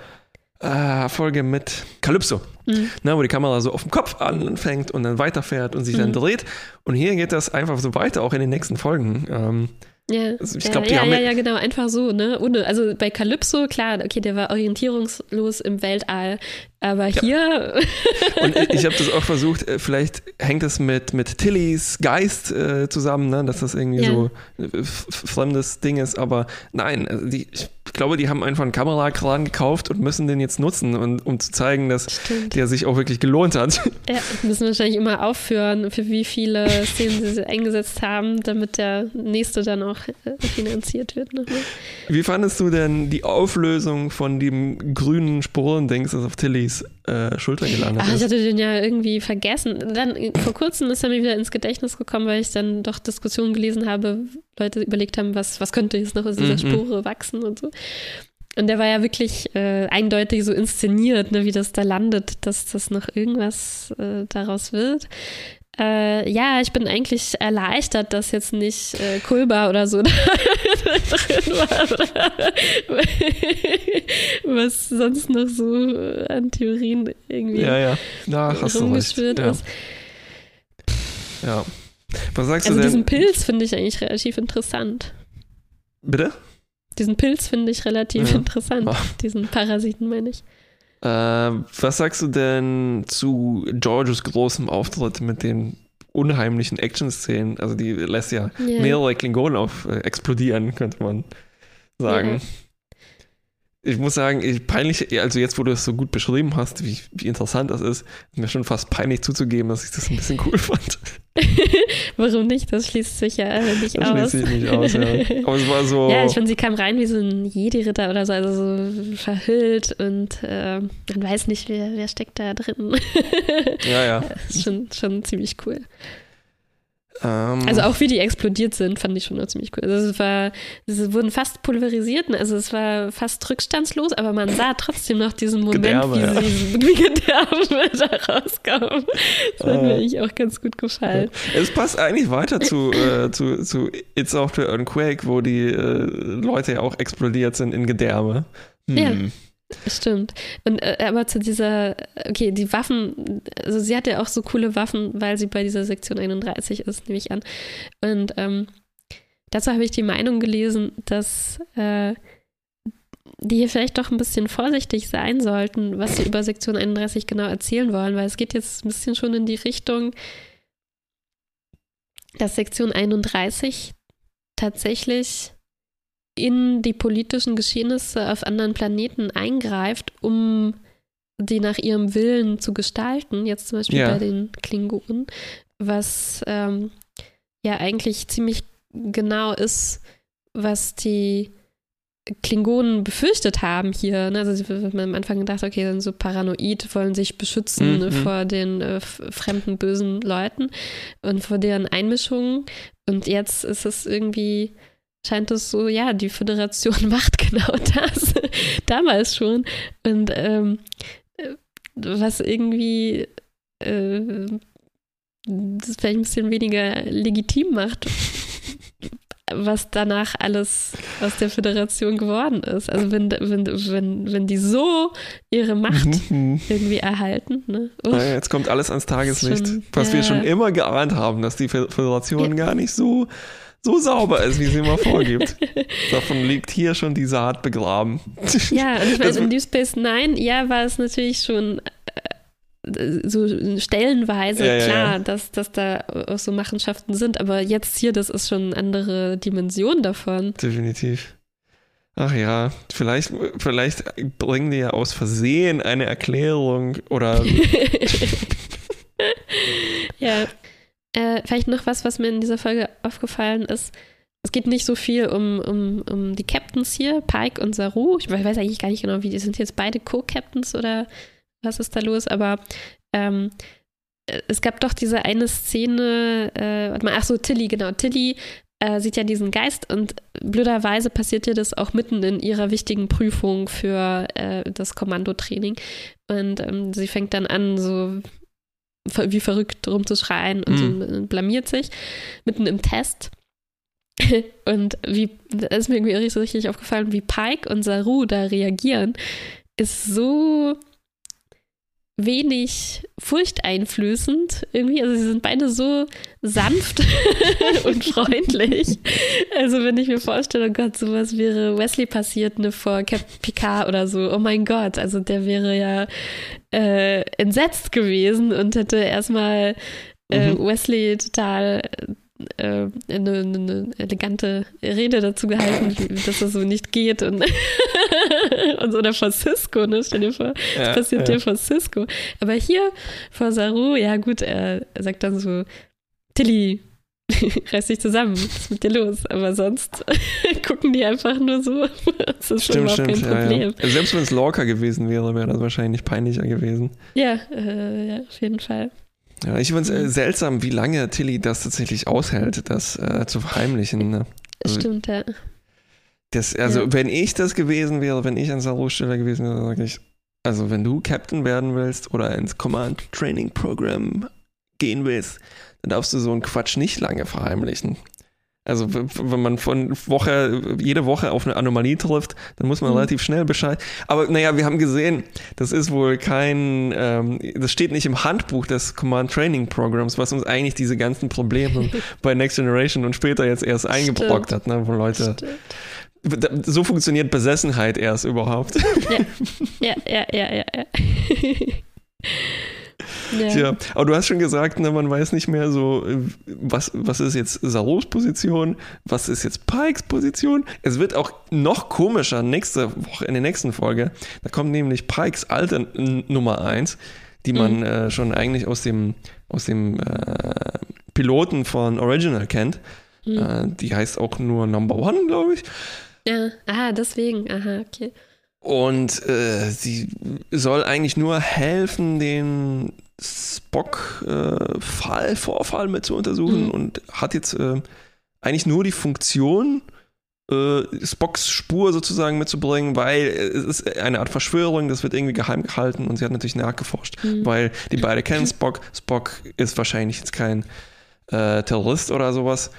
äh, Folge mit Calypso, Mhm. ne, wo die Kamera so auf dem Kopf anfängt und dann weiterfährt und sich dann Mhm. dreht. Und hier geht das einfach so weiter, auch in den nächsten Folgen. Ähm, Ja, Also ich ja, glaub, die ja, haben ja, mit- ja, genau, einfach so, ne? Ohne, also bei Calypso, klar, okay, der war orientierungslos im Weltall, aber hier, Und ich habe das auch versucht, äh, vielleicht hängt es mit, mit Tillys Geist äh, zusammen, ne? dass das irgendwie Ja. so ein f- fremdes Ding ist, aber nein, also die, ich glaube, die haben einfach einen Kamerakran gekauft und müssen den jetzt nutzen, und, um zu zeigen, dass stimmt. der sich auch wirklich gelohnt hat. Ja, müssen wahrscheinlich immer aufführen, für wie viele Szenen sie eingesetzt haben, damit der nächste dann auch äh, finanziert wird. Ne? Wie fandest du denn die Auflösung von dem grünen Sporendings, das auf Tillys äh, Schulter gelandet Ach, ich ist? hatte den ja irgendwie vergessen. Dann vor kurzem ist er mir wieder ins Gedächtnis gekommen, weil ich dann doch Diskussionen gelesen habe, Leute überlegt haben, was, was könnte jetzt noch aus dieser Mhm. Spore wachsen und so. Und der war ja wirklich äh, eindeutig so inszeniert, ne, wie das da landet, dass das noch irgendwas äh, daraus wird. Äh, ja, ich bin eigentlich erleichtert, dass jetzt nicht äh, Kulba oder so drin war. Was sonst noch so an Theorien irgendwie Ja, ja. Na, hast rumgeschwirrt Ja. ist. ja. Was sagst Also du diesen denn? Pilz finde ich eigentlich relativ interessant. Bitte? Diesen Pilz finde ich relativ Ja. interessant. Ah. Diesen Parasiten meine ich. Äh, was sagst du denn zu Georges großem Auftritt mit den unheimlichen Action-Szenen? Also die lässt ja Ja. mehrere Klingonen auf äh, explodieren, könnte man sagen. Ich muss sagen, ich, peinlich, also jetzt, wo du es so gut beschrieben hast, wie, wie interessant das ist, ist mir schon fast peinlich zuzugeben, dass ich das ein bisschen cool fand. Warum nicht? Das schließt sich ja nicht Das aus. schließt sich nicht aus, ja. Aber es war so. Ja, ich finde, sie kam rein wie so ein Jedi-Ritter oder so, also so verhüllt und äh, man weiß nicht, wer, wer steckt da drin. ja, ja. Das ist schon, schon ziemlich cool. Ähm, Also auch wie die explodiert sind, fand ich schon noch ziemlich cool. Also es war, sie wurden fast pulverisiert, ne? also es war fast rückstandslos, aber man sah trotzdem noch diesen Moment, Gedärme, wie ja. sie wie Gedärme da rauskamen. Das hat Ah. mir eigentlich auch ganz gut gefallen. Es passt eigentlich weiter zu, äh, zu, zu It Software und Quake, wo die äh, Leute ja auch explodiert sind in Gedärme. Hm. Ja. Stimmt. Und äh, aber zu dieser, okay, die Waffen, also sie hat ja auch so coole Waffen, weil sie bei dieser Sektion 31 ist, nehme ich an. Und ähm, dazu habe ich die Meinung gelesen, dass äh, die hier vielleicht doch ein bisschen vorsichtig sein sollten, was sie über Sektion 31 genau erzählen wollen, weil es geht jetzt ein bisschen schon in die Richtung, dass Sektion 31 tatsächlich in die politischen Geschehnisse auf anderen Planeten eingreift, um die nach ihrem Willen zu gestalten, jetzt zum Beispiel Ja. bei den Klingonen, was ähm, ja eigentlich ziemlich genau ist, was die Klingonen befürchtet haben hier. Ne? Also sie haben am Anfang gedacht, okay, sind so paranoid, wollen sich beschützen Mhm. vor den äh, fremden, bösen Leuten und vor deren Einmischungen. Und jetzt ist es irgendwie, scheint es so, ja, die Föderation macht genau das. Damals schon. Und ähm, äh, was irgendwie äh, das vielleicht ein bisschen weniger legitim macht, was danach alles aus der Föderation geworden ist. Also wenn, wenn, wenn, wenn die so ihre Macht Mhm. irgendwie erhalten, ne? Uff. Ja, jetzt kommt alles ans Tageslicht, Schon, was wir ja. schon immer geahnt haben, dass die Föd- Föderation gar nicht so, so sauber ist, wie sie immer vorgibt. Davon liegt hier schon die Saat begraben. Ja, und ich meine, in Deep Space Nine, ja, war es natürlich schon äh, so stellenweise Ja, ja, klar, ja. Dass, dass da auch so Machenschaften sind, aber jetzt hier, das ist schon eine andere Dimension davon. Definitiv. Ach ja, vielleicht, vielleicht bringen die ja aus Versehen eine Erklärung oder ja. Äh, vielleicht noch was, was mir in dieser Folge aufgefallen ist. Es geht nicht so viel um, um, um die Captains hier, Pike und Saru. Ich weiß eigentlich gar nicht genau, wie die sind jetzt beide Co-Captains oder was ist da los, aber ähm, äh, es gab doch diese eine Szene, äh, warte mal, ach so, Tilly, genau, Tilly äh, sieht ja diesen Geist und blöderweise passiert ihr das auch mitten in ihrer wichtigen Prüfung für äh, das Kommandotraining und ähm, sie fängt dann an, so wie verrückt rumzuschreien und so, äh, blamiert sich mitten im Test. Und wie, das ist mir irgendwie richtig aufgefallen, wie Pike und Saru da reagieren, ist so wenig furchteinflößend irgendwie. Also sie sind beide so sanft und freundlich. Also wenn ich mir vorstelle, oh Gott, sowas wäre Wesley passiert, ne, vor Cap Picard oder so. Oh mein Gott, also der wäre ja äh, entsetzt gewesen und hätte erstmal äh, Mhm. Wesley total äh, eine, eine elegante Rede dazu gehalten, dass das so nicht geht und, und so, oder vor Cisco, ne? Stell dir vor, Ja, das passiert ja. dir vor Cisco. Aber hier vor Saru, ja gut, er sagt dann so, Tilly, reiß dich zusammen, was ist mit dir los? Aber sonst gucken die einfach nur so. Das ist Stimmt, überhaupt stimmt. kein Ja, Problem. ja. Selbst wenn es Lorca gewesen wäre, wäre das wahrscheinlich peinlicher gewesen. Ja, äh, ja, auf jeden Fall. Ja, ich finde es äh, seltsam, wie lange Tilly das tatsächlich aushält, das äh, zu verheimlichen. Ne? Also- Stimmt, ja. Das, also, Ja. wenn ich das gewesen wäre, wenn ich an Saru's Stelle gewesen wäre, sage ich, also, wenn du Captain werden willst oder ins Command Training Program gehen willst, dann darfst du so einen Quatsch nicht lange verheimlichen. Also wenn man von Woche, jede Woche auf eine Anomalie trifft, dann muss man mhm. relativ schnell Bescheid. Aber naja, wir haben gesehen, das ist wohl kein, ähm, das steht nicht im Handbuch des Command Training Programs, was uns eigentlich diese ganzen Probleme bei Next Generation und später jetzt erst eingebrockt hat, ne, wo Leute. Stimmt. So funktioniert Besessenheit erst überhaupt. Ja, ja, ja, ja, ja. ja. Ja. Tja, aber du hast schon gesagt, ne, man weiß nicht mehr so, was, was ist jetzt Saros Position, was ist jetzt Pikes Position. Es wird auch noch komischer nächste Woche, in der nächsten Folge. Da kommt nämlich Pikes alte Nummer 1, die man mhm. äh, schon eigentlich aus dem, aus dem äh, Piloten von Original kennt. Mhm. Äh, die heißt auch nur Number One, glaube ich. Ja, aha, deswegen, aha, okay. Und äh, sie soll eigentlich nur helfen, den Spock-Fall, äh, Vorfall mit zu untersuchen mhm. und hat jetzt äh, eigentlich nur die Funktion, äh, Spocks Spur sozusagen mitzubringen, weil es ist eine Art Verschwörung, das wird irgendwie geheim gehalten und sie hat natürlich nachgeforscht, mhm. weil die beide kennen Spock. Spock ist wahrscheinlich jetzt kein äh, Terrorist oder sowas.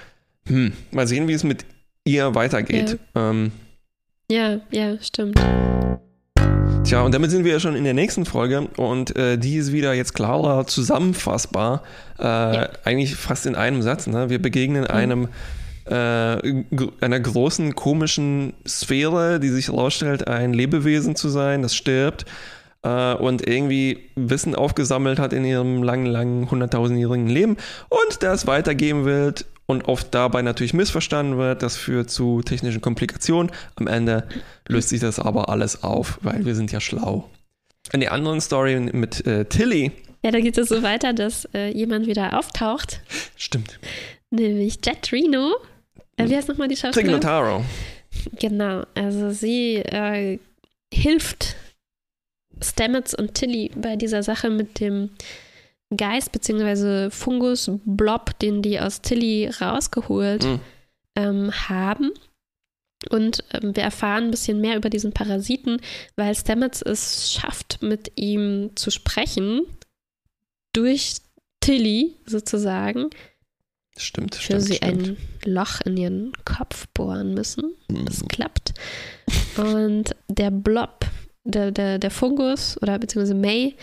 Hm, mal sehen, wie es mit ihr weitergeht. Ja, ähm, ja, ja, stimmt. Tja, und damit sind wir ja schon in der nächsten Folge und äh, die ist wieder jetzt klarer zusammenfassbar. Äh, ja. Eigentlich fast in einem Satz. Ne? Wir begegnen mhm. einem äh, einer großen komischen Sphäre, die sich herausstellt, ein Lebewesen zu sein, das stirbt äh, und irgendwie Wissen aufgesammelt hat in ihrem langen, langen, hunderttausendjährigen Leben und das weitergeben wird und oft dabei natürlich missverstanden wird. Das führt zu technischen Komplikationen. Am Ende löst sich das aber alles auf, weil wir sind ja schlau. In der anderen Story mit äh, Tilly. Ja, da geht es so weiter, dass äh, jemand wieder auftaucht. Stimmt. Nämlich Jet Reno. Äh, wie heißt nochmal die Schauspielerin? Tignotaro. Genau, also sie äh, hilft Stamets und Tilly bei dieser Sache mit dem Geist bzw. Fungus-Blob, den die aus Tilly rausgeholt mhm. ähm, haben. Und ähm, wir erfahren ein bisschen mehr über diesen Parasiten, weil Stamets es schafft, mit ihm zu sprechen, durch Tilly sozusagen. Stimmt, für stimmt. sie stimmt. ein Loch in ihren Kopf bohren müssen. Das mhm. klappt. Und der Blob, der, der, der Fungus oder beziehungsweise May,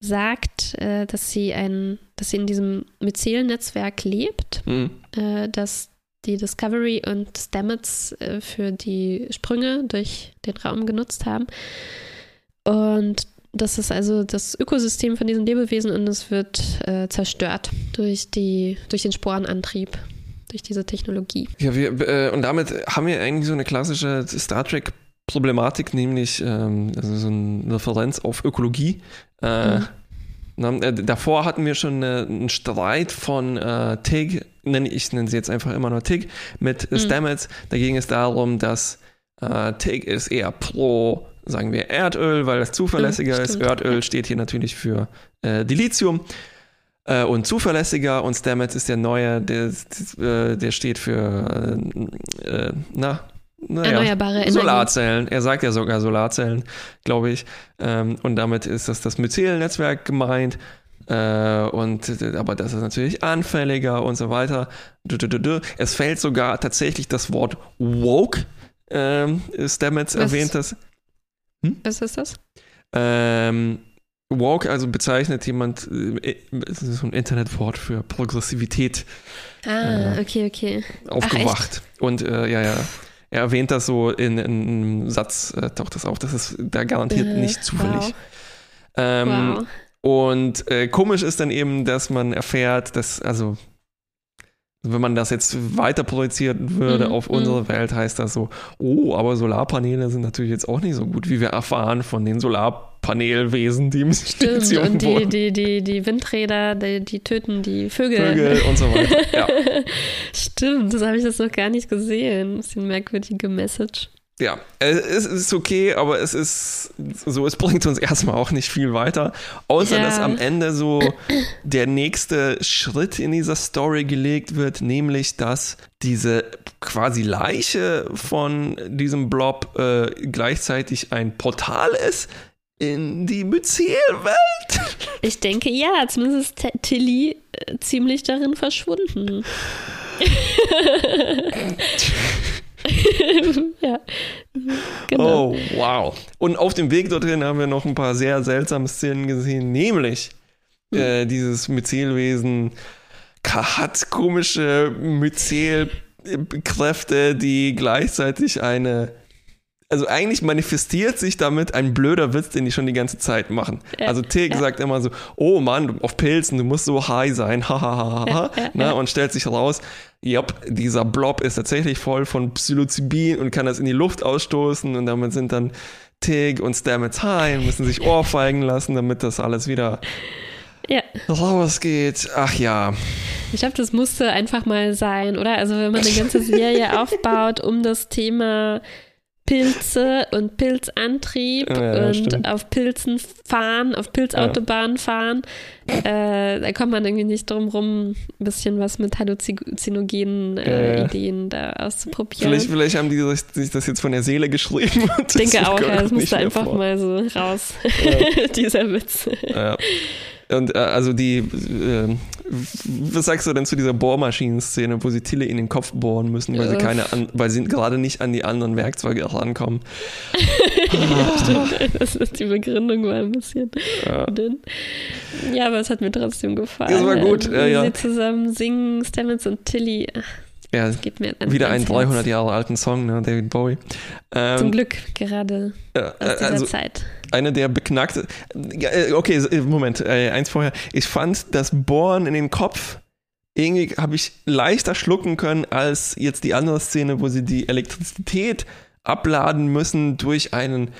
sagt, äh, dass sie ein, dass sie in diesem Myzel-Netzwerk lebt, mhm. äh, dass die Discovery und Stamets äh, für die Sprünge durch den Raum genutzt haben. Und das ist also das Ökosystem von diesen Lebewesen und es wird äh, zerstört durch, die, durch den Sporenantrieb, durch diese Technologie. Ja, wir, äh, und damit haben wir eigentlich so eine klassische Star Trek Problematik, nämlich ähm, also so eine Referenz auf Ökologie. Äh, mhm. na, äh, davor hatten wir schon äh, einen Streit von äh, Tig, nenne ich nenne sie jetzt einfach immer nur Tig, mit mhm. Stamets. Da ging es darum, dass äh, Tig ist eher pro, sagen wir, Erdöl, weil es zuverlässiger mhm, ist. Erdöl steht hier natürlich für äh, Dilithium äh, und zuverlässiger und Stamets ist der neue, der, der, der steht für, äh, na, naja, erneuerbare Energie. Solarzellen. Er sagt ja sogar Solarzellen, glaube ich. Ähm, und damit ist das das Myzel-Netzwerk gemeint. Äh, und, aber das ist natürlich anfälliger und so weiter. Es fällt sogar tatsächlich das Wort woke. Ähm, Stamets erwähnt das. Hm? Was ist das? Ähm, woke, also bezeichnet jemand, äh, es ist so ein Internetwort für Progressivität. Ah, äh, okay, okay. Aufgewacht. Ach, und äh, ja, ja er erwähnt das so in, in einem Satz, äh, taucht das auf. Das ist da garantiert äh, nicht zufällig. Wow. Ähm, wow. Und äh, komisch ist dann eben, dass man erfährt, dass, also, wenn man das jetzt weiter projizieren würde mhm, auf unsere mhm. Welt, heißt das so, oh, aber Solarpaneele sind natürlich jetzt auch nicht so gut, wie wir erfahren von den Solarpaneelen. Panelwesen, die im Stimmt, und die, die, die, die Windräder, die, die, töten die Vögel. Vögel und so weiter. Ja. Stimmt, das habe ich jetzt noch gar nicht gesehen. Ist eine merkwürdige Message. Ja, es ist okay, aber es ist so, es bringt uns erstmal auch nicht viel weiter. Außer ja. dass am Ende so der nächste Schritt in dieser Story gelegt wird, nämlich dass diese quasi Leiche von diesem Blob äh, gleichzeitig ein Portal ist, in die Myzel-Welt? Ich denke ja, zumindest ist Tilly äh, ziemlich darin verschwunden. ja. Genau. Oh, wow. Und auf dem Weg dorthin haben wir noch ein paar sehr seltsame Szenen gesehen, nämlich Hm. äh, dieses Myzelwesen hat komische Myzelkräfte, die gleichzeitig eine also eigentlich manifestiert sich damit ein blöder Witz, den die schon die ganze Zeit machen. Ja, also Tig ja. sagt immer so, oh Mann, auf Pilzen, du musst so high sein, hahaha, Ja, ne? und stellt sich raus, Jupp, dieser Blob ist tatsächlich voll von Psilocybin und kann das in die Luft ausstoßen und damit sind dann Tig und Stamets high und müssen sich ohrfeigen lassen, damit das alles wieder Ja, rausgeht. Ach ja, ich glaube, das musste einfach mal sein, oder? Also wenn man eine ganze Serie aufbaut um das Thema Pilze und Pilzantrieb Ja, ja, und stimmt. auf Pilzen fahren, auf Pilzautobahnen fahren, äh, da kommt man irgendwie nicht drum rum, ein bisschen was mit halluzinogenen äh, Ja, ja. Ideen da auszuprobieren. vielleicht, vielleicht haben die sich- das jetzt von der Seele geschrieben. ich denke auch, ja, das musste einfach vor. mal so raus, dieser Witz. Ja. Und äh, also die, äh, was sagst du denn zu dieser Bohrmaschinen-Szene, wo sie Tille in den Kopf bohren müssen, weil sie keine, an, weil sie gerade nicht an die anderen Werkzeuge rankommen? Stimmt, das ist, die Begründung war ein bisschen Ja. dünn. Ja, aber es hat mir trotzdem gefallen. Das war gut, Wie ja, ja. sie zusammen singen, Stamets und Tilly. Ach, Ja, an, wieder einen 300 Herz. Jahre alten Song, ne, David Bowie. Zum Ähm, Glück gerade ja, aus dieser also Zeit. eine der beknackte. Äh, okay, äh, Moment, äh, eins vorher. Ich fand das Bohren in den Kopf irgendwie habe ich leichter schlucken können als jetzt die andere Szene, wo sie die Elektrizität abladen müssen durch einen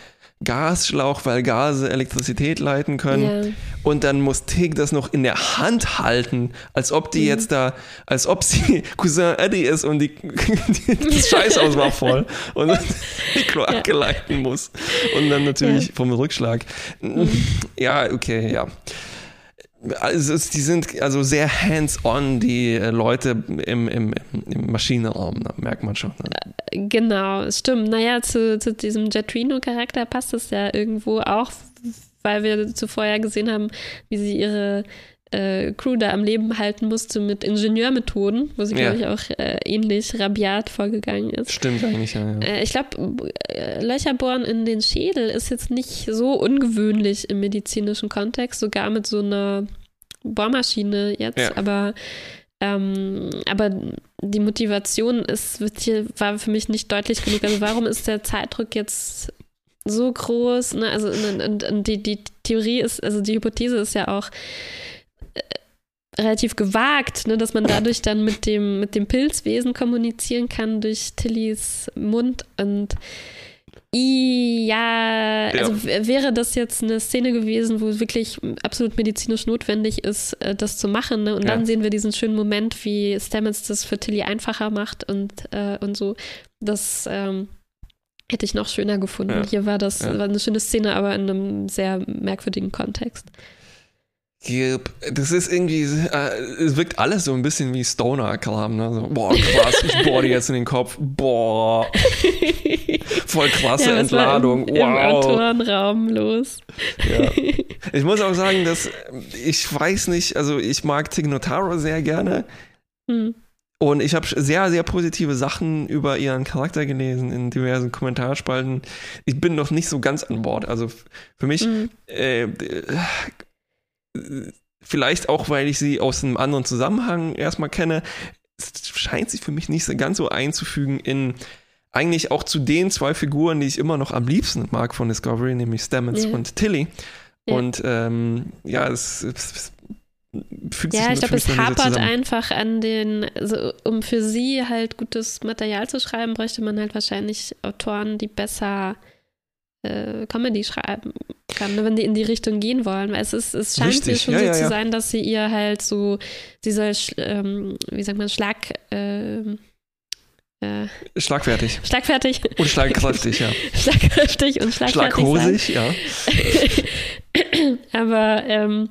Gasschlauch, weil Gase Elektrizität leiten können. Ja. Und dann muss Tig das noch in der Hand halten, als ob die jetzt da, als ob sie Cousin Eddie ist und die, das Scheißhaus war voll und dann die Kloake leiten muss. Und dann natürlich vom Rückschlag. Ja, okay, ja. Also die sind also sehr hands-on, die äh, Leute im, im, im Maschinenraum, da merkt man schon. Ne? Genau, es stimmt. Naja, zu, zu diesem Jetrino-Charakter passt es ja irgendwo auch, weil wir zuvor ja gesehen haben, wie sie ihre äh, Crew da am Leben halten musste mit Ingenieurmethoden, wo sie, Ja. glaube ich, auch äh, ähnlich rabiat vorgegangen ist. Stimmt eigentlich, ja. ja. Äh, ich glaube, äh, Löcher bohren in den Schädel ist jetzt nicht so ungewöhnlich im medizinischen Kontext, sogar mit so einer Bohrmaschine jetzt, Ja. aber ähm, aber die Motivation ist, hier, war für mich nicht deutlich genug. Also warum ist der Zeitdruck jetzt so groß? Ne? Also und, und, die, die Theorie ist, also die Hypothese ist ja auch relativ gewagt, ne, dass man dadurch dann mit dem, mit dem Pilzwesen kommunizieren kann durch Tillys Mund und I, ja, also w- wäre das jetzt eine Szene gewesen, wo es wirklich absolut medizinisch notwendig ist, äh, das zu machen. Ne? Und Ja. dann sehen wir diesen schönen Moment, wie Stamets das für Tilly einfacher macht und, äh, und so. Das ähm, hätte ich noch schöner gefunden. Ja. Hier war das Ja. war eine schöne Szene, aber in einem sehr merkwürdigen Kontext. Das ist irgendwie, äh, es wirkt alles so ein bisschen wie Stoner-Kram. Ne? So, boah, krass, ich bohr dir jetzt in den Kopf. Boah, voll krasse Ja, Entladung. Im, im wow. Autorenraum los. Ja. Ich muss auch sagen, dass ich weiß nicht, also ich mag Tig Notaro sehr gerne. Hm. Und ich habe sehr, sehr positive Sachen über ihren Charakter gelesen in diversen Kommentarspalten. Ich bin noch nicht so ganz an Bord. Also für mich, Hm. äh, äh, vielleicht auch, weil ich sie aus einem anderen Zusammenhang erstmal kenne, scheint sich für mich nicht so ganz so einzufügen in eigentlich auch zu den zwei Figuren, die ich immer noch am liebsten mag von Discovery, nämlich Stamets Ja. und Tilly. Ja. Und ähm, ja, es, es, es fügt sich Ja, ich für glaube, es so hapert zusammen. einfach an den, also um für sie halt gutes Material zu schreiben, bräuchte man halt wahrscheinlich Autoren, die besser äh, Comedy schreiben kann, ne, wenn die in die Richtung gehen wollen. Weil es ist, es scheint Richtig, mir schon ja, so ja, zu ja. sein, dass sie ihr halt so, sch- ähm, wie sagt man, Schlag, ähm, äh, Schlagfertig. schlagfertig, Und schlagkräftig, ja. schlagkräftig und schlagfertig. Schlaghosig, ja. aber ähm,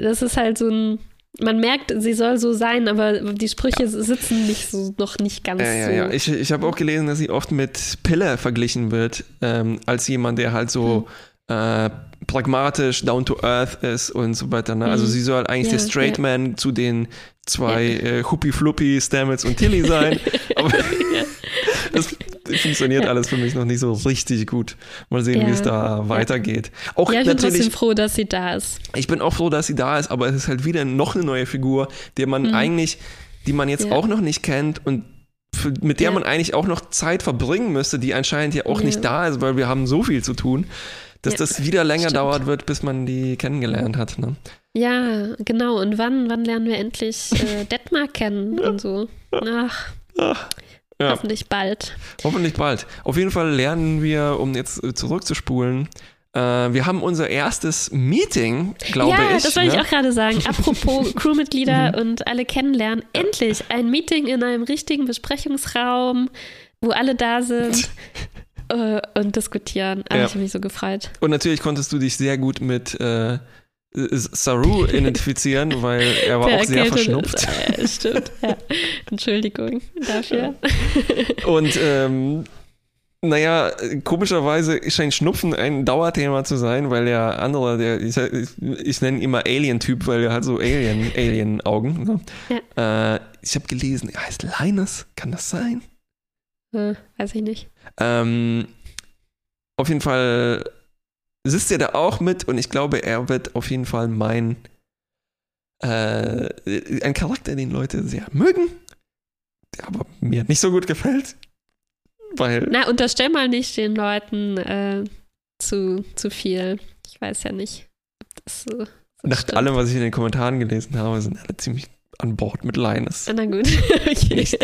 das ist halt so ein. Man merkt, sie soll so sein, aber die Sprüche sitzen nicht so, noch nicht ganz Ja, ja, so. ja. Ich, ich habe auch gelesen, dass sie oft mit Pille verglichen wird, ähm, als jemand, der halt so äh, pragmatisch, down to earth ist und so weiter. Ne? Also Mhm. sie soll eigentlich Ja, der Straight ja. Man zu den zwei äh, Huppy Fluppy, Stamets und Tilly sein. Aber das funktioniert alles für mich noch nicht so richtig gut. Mal sehen, wie es da weitergeht. Auch Ja, ich bin trotzdem froh, dass sie da ist. ich bin auch froh, dass sie da ist, aber es ist halt wieder noch eine neue Figur, der man eigentlich, die man jetzt auch noch nicht kennt und mit der man eigentlich auch noch Zeit verbringen müsste, die anscheinend ja auch nicht da ist, weil wir haben so viel zu tun, dass Ja, das wieder länger stimmt. dauert wird, bis man die kennengelernt hat. Ne? Ja, genau. Und wann, wann lernen wir endlich äh, Detmar kennen und so? Ach, Ja, hoffentlich bald. hoffentlich bald. Auf jeden Fall lernen wir, um jetzt zurückzuspulen, äh, wir haben unser erstes Meeting, glaube ja, ich. das wollte ich ne? auch gerade sagen. Apropos Crewmitglieder und alle kennenlernen. Endlich ein Meeting in einem richtigen Besprechungsraum, wo alle da sind äh, und diskutieren. Ah, Ja. Ich habe mich so gefreut. Und natürlich konntest du dich sehr gut mit äh, Saru identifizieren, weil er war Der auch sehr verschnupft. ist. Äh, stimmt, ja. Entschuldigung dafür. Und ähm, naja, komischerweise scheint Schnupfen ein Dauerthema zu sein, weil der andere, der, ich, ich nenne ihn immer Alien-Typ, weil er hat so Alien, Alien-Augen. Ne? Äh, ich habe gelesen, er heißt Linus, kann das sein? Äh, weiß ich nicht. Ähm, auf jeden Fall sitzt er da auch mit und ich glaube, er wird auf jeden Fall mein äh, ein Charakter, den Leute sehr mögen, der aber mir nicht so gut gefällt. Weil, Na, unterstell mal nicht den Leuten äh, zu, zu viel. Ich weiß ja nicht. ob Das so, so nach stimmt. allem, was ich in den Kommentaren gelesen habe, sind alle ziemlich an Bord mit Linus. Na gut. okay.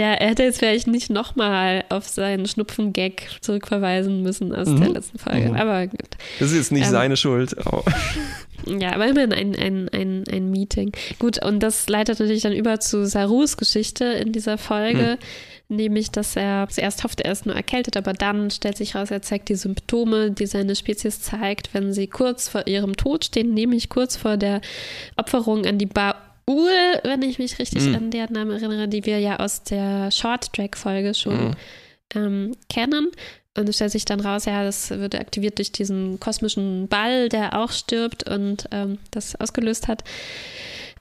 Ja, er hätte jetzt vielleicht nicht nochmal auf seinen Schnupfen-Gag zurückverweisen müssen aus Mhm. der letzten Folge. Mhm. Aber gut. Das ist jetzt nicht Ähm, seine Schuld. Aber, Ja, aber immerhin ein, ein, ein, ein Meeting. Gut, und das leitet natürlich dann über zu Sarus Geschichte in dieser Folge. Nämlich, dass er zuerst hofft, er ist nur erkältet, aber dann stellt sich raus, er zeigt die Symptome, die seine Spezies zeigt, wenn sie kurz vor ihrem Tod stehen, nämlich kurz vor der Opferung an die Baul, wenn ich mich richtig Mhm. an deren Namen erinnere, die wir ja aus der Short-Track-Folge schon Mhm. ähm, kennen. Und es stellt sich dann raus, ja, das wird aktiviert durch diesen kosmischen Ball, der auch stirbt und ähm, das ausgelöst hat.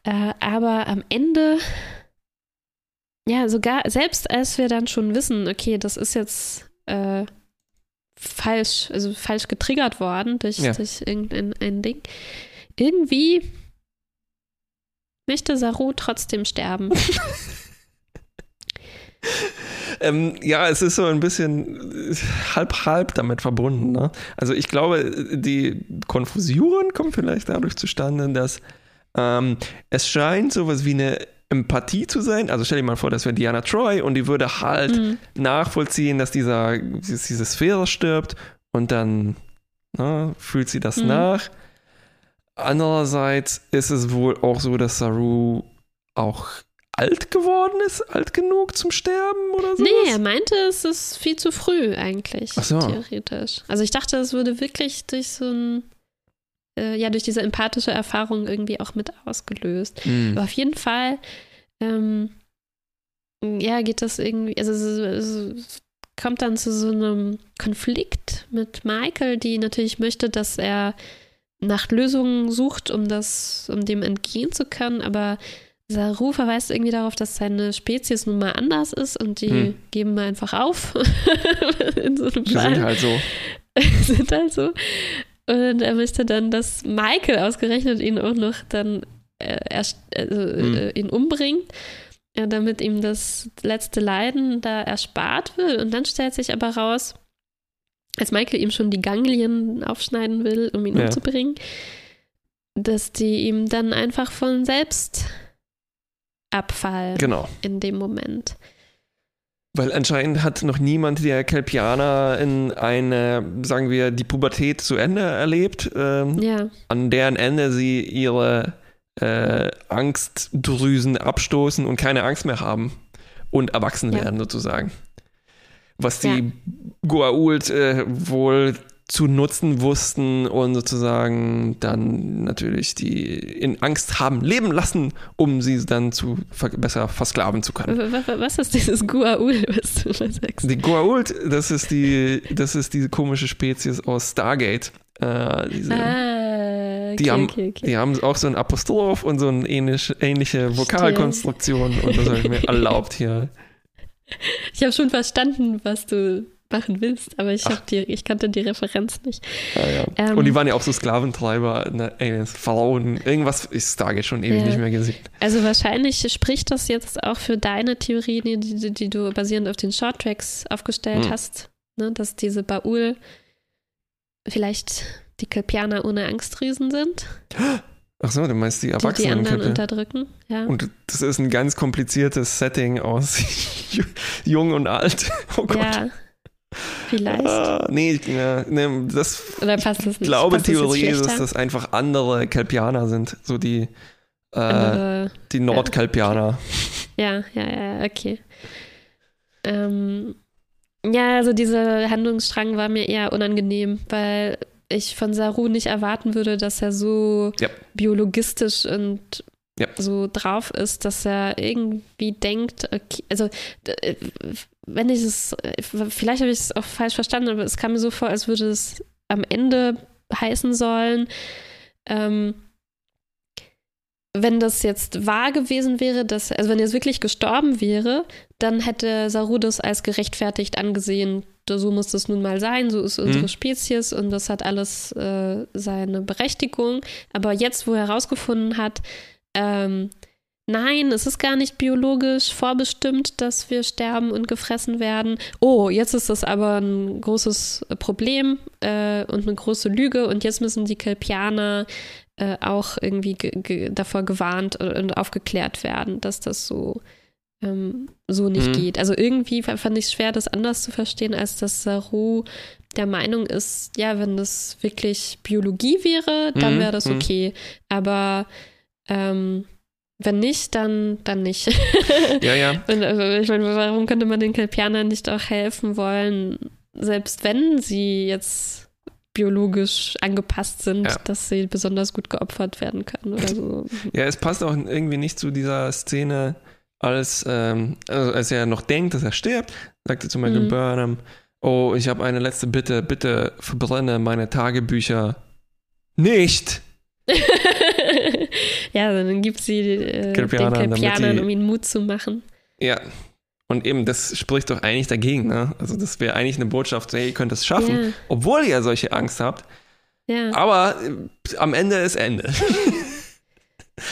Äh, aber am Ende, ja, sogar, selbst als wir dann schon wissen, okay, das ist jetzt äh, falsch, also falsch getriggert worden durch, Ja. durch irgendein ein Ding, irgendwie möchte Saru trotzdem sterben. Ähm, ja, es ist so ein bisschen halb-halb damit verbunden. Ne? Also ich glaube, die Konfusion kommt vielleicht dadurch zustande, dass ähm, es scheint sowas wie eine Empathie zu sein. Also stell dir mal vor, das wäre Diana Troy und die würde halt Mhm. nachvollziehen, dass dieser, diese Sphäre stirbt und dann ne, fühlt sie das Mhm. nach. Andererseits ist es wohl auch so, dass Saru auch alt geworden ist, alt genug zum Sterben oder so. Nee, er meinte, es ist viel zu früh eigentlich, Ach so. theoretisch. Also ich dachte, es würde wirklich durch so ein, äh, ja, durch diese empathische Erfahrung irgendwie auch mit ausgelöst. Mhm. Aber auf jeden Fall, ähm, ja, geht das irgendwie, also es, es kommt dann zu so einem Konflikt mit Michael, die natürlich möchte, dass er nach Lösungen sucht, um das, um dem entgehen zu können, aber Saru verweist irgendwie darauf, dass seine Spezies nun mal anders ist und die Hm. geben einfach auf in so einem Die Fall sind halt so. sind halt so. Und er möchte dann, dass Michael ausgerechnet ihn auch noch dann äh, erst, also, Hm. äh, ihn umbringt, ja, damit ihm das letzte Leiden da erspart wird. Und dann stellt sich aber raus, als Michael ihm schon die Ganglien aufschneiden will, um ihn Ja. umzubringen, dass die ihm dann einfach von selbst abfallen Genau. in dem Moment. Weil anscheinend hat noch niemand der Kelpianer in eine, sagen wir, die Pubertät zu Ende erlebt, ähm, Ja, an deren Ende sie ihre äh, Angstdrüsen abstoßen und keine Angst mehr haben und erwachsen Ja. werden sozusagen. Was die Goa'uld äh, wohl zu nutzen wussten und sozusagen dann natürlich die in Angst haben leben lassen, um sie dann zu besser versklaven zu können. Was ist dieses Gua'uld, was du sagst? Die Gua'uld, das ist die, das ist diese komische Spezies aus Stargate. Äh, diese, ah, okay, die, haben, okay, okay. die haben auch so ein Apostroph und so eine ähnliche, ähnliche Vokalkonstruktion und das habe ich mir erlaubt hier. Ich habe schon verstanden, was du machen willst, aber ich, die, ich kannte die Referenz nicht. Ja, ja. Ähm, und die waren ja auch so Sklaventreiber, ne, Pharaonen, irgendwas ist da schon ewig ja. nicht mehr gesehen. Also wahrscheinlich spricht das jetzt auch für deine Theorie, die, die, die du basierend auf den Shorttracks aufgestellt hm. hast, ne, dass diese Baul vielleicht die Kelpianer ohne Angstriesen sind. Ach so, du meinst die Erwachsenen. Die, die anderen unterdrücken, ja. Und das ist ein ganz kompliziertes Setting aus jung und alt. Oh Gott. Ja. Vielleicht. Ah, nee, nee, das. Oder passt das nicht? Ich glaube, passt Theorie ist, dass das einfach andere Kelpianer sind. So die, äh, andere, die Nordkelpianer. Ja. ja, ja, ja, okay. Ähm, ja, also dieser Handlungsstrang war mir eher unangenehm, weil ich von Saru nicht erwarten würde, dass er so ja. biologistisch und ja. so drauf ist, dass er irgendwie denkt, okay, also äh, wenn ich es, vielleicht habe ich es auch falsch verstanden, aber es kam mir so vor, als würde es am Ende heißen sollen, ähm, wenn das jetzt wahr gewesen wäre, dass, also wenn er jetzt wirklich gestorben wäre, dann hätte Saru das als gerechtfertigt angesehen. So muss das nun mal sein, so ist unsere mhm. Spezies und das hat alles äh, seine Berechtigung. Aber jetzt, wo er herausgefunden hat, ähm, nein, es ist gar nicht biologisch vorbestimmt, dass wir sterben und gefressen werden. Oh, jetzt ist das aber ein großes Problem äh, und eine große Lüge und jetzt müssen die Kelpianer äh, auch irgendwie davor gewarnt und aufgeklärt werden, dass das so, ähm, so nicht mhm. geht. Also irgendwie fand ich es schwer, das anders zu verstehen, als dass Saru der Meinung ist, ja, wenn das wirklich Biologie wäre, dann mhm. wäre das mhm. okay. Aber ähm, wenn nicht, dann, dann nicht. ja, ja. Und, also, ich meine, warum könnte man den Kelpianern nicht auch helfen wollen, selbst wenn sie jetzt biologisch angepasst sind, ja. dass sie besonders gut geopfert werden können oder so. Ja, es passt auch irgendwie nicht zu dieser Szene, als, ähm, also als er noch denkt, dass er stirbt, sagte zum Beispiel mhm. Burnham, oh, ich habe eine letzte Bitte, bitte verbrenne meine Tagebücher nicht. ja, dann gibt sie äh, Kelpianern, den Kelpianern, um ihnen Mut zu machen. Ja, und eben, das spricht doch eigentlich dagegen. Ne? Also das wäre eigentlich eine Botschaft, hey, ihr könnt es schaffen, ja. obwohl ihr solche Angst habt. Ja. Aber äh, am Ende ist Ende.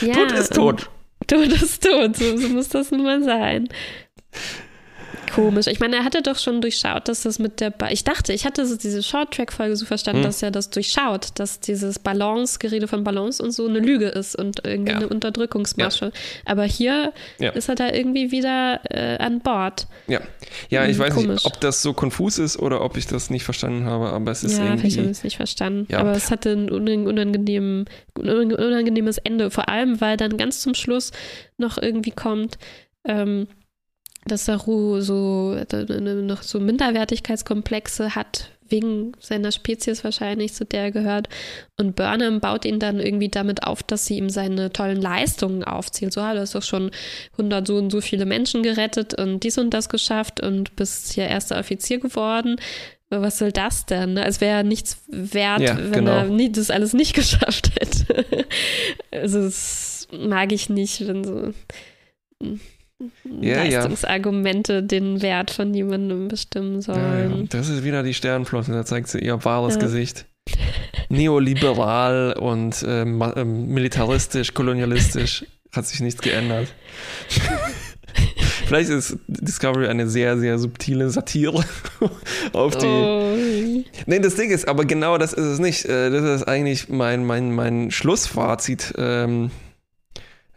Ja, Tod ist tot. Tod ist tot, so, so muss das nun mal sein. Komisch. Ich meine, er hatte doch schon durchschaut, dass das mit der. Ba ich dachte, ich hatte so diese Short-Track-Folge so verstanden, hm. dass er das durchschaut, dass dieses Balance, Gerede von Balance und so eine Lüge ist und irgendwie ja. eine Unterdrückungsmasche. Ja. Aber hier ja. ist er da irgendwie wieder äh, an Bord. Ja, ja, ich hm, weiß Komisch. nicht, ob das so konfus ist oder ob ich das nicht verstanden habe, aber es ist ja, irgendwie. Ich habe es nicht verstanden. Aber es hatte ein unangenehm, unangenehmes Ende, vor allem, weil dann ganz zum Schluss noch irgendwie kommt. Ähm, dass Saru so noch so Minderwertigkeitskomplexe hat, wegen seiner Spezies wahrscheinlich, zu der er gehört. Und Burnham baut ihn dann irgendwie damit auf, dass sie ihm seine tollen Leistungen aufzählt. So, du hast doch schon 100 so und so viele Menschen gerettet und dies und das geschafft und bist hier erster Offizier geworden. Was soll das denn? Es wäre nichts wert, ja, wenn genau. er nie, das alles nicht geschafft hätte. also, das mag ich nicht, wenn so ja, Leistungsargumente ja. den Wert von jemandem bestimmen sollen. Ja, das ist wieder die Sternflotte, da zeigt sie ihr wahres Gesicht. Neoliberal und ähm, militaristisch, kolonialistisch hat sich nichts geändert. Vielleicht ist Discovery eine sehr, sehr subtile Satire auf die. Oh. Nee, das Ding ist, aber genau das ist es nicht. Äh, das ist eigentlich mein, mein, mein Schlussfazit. Ähm,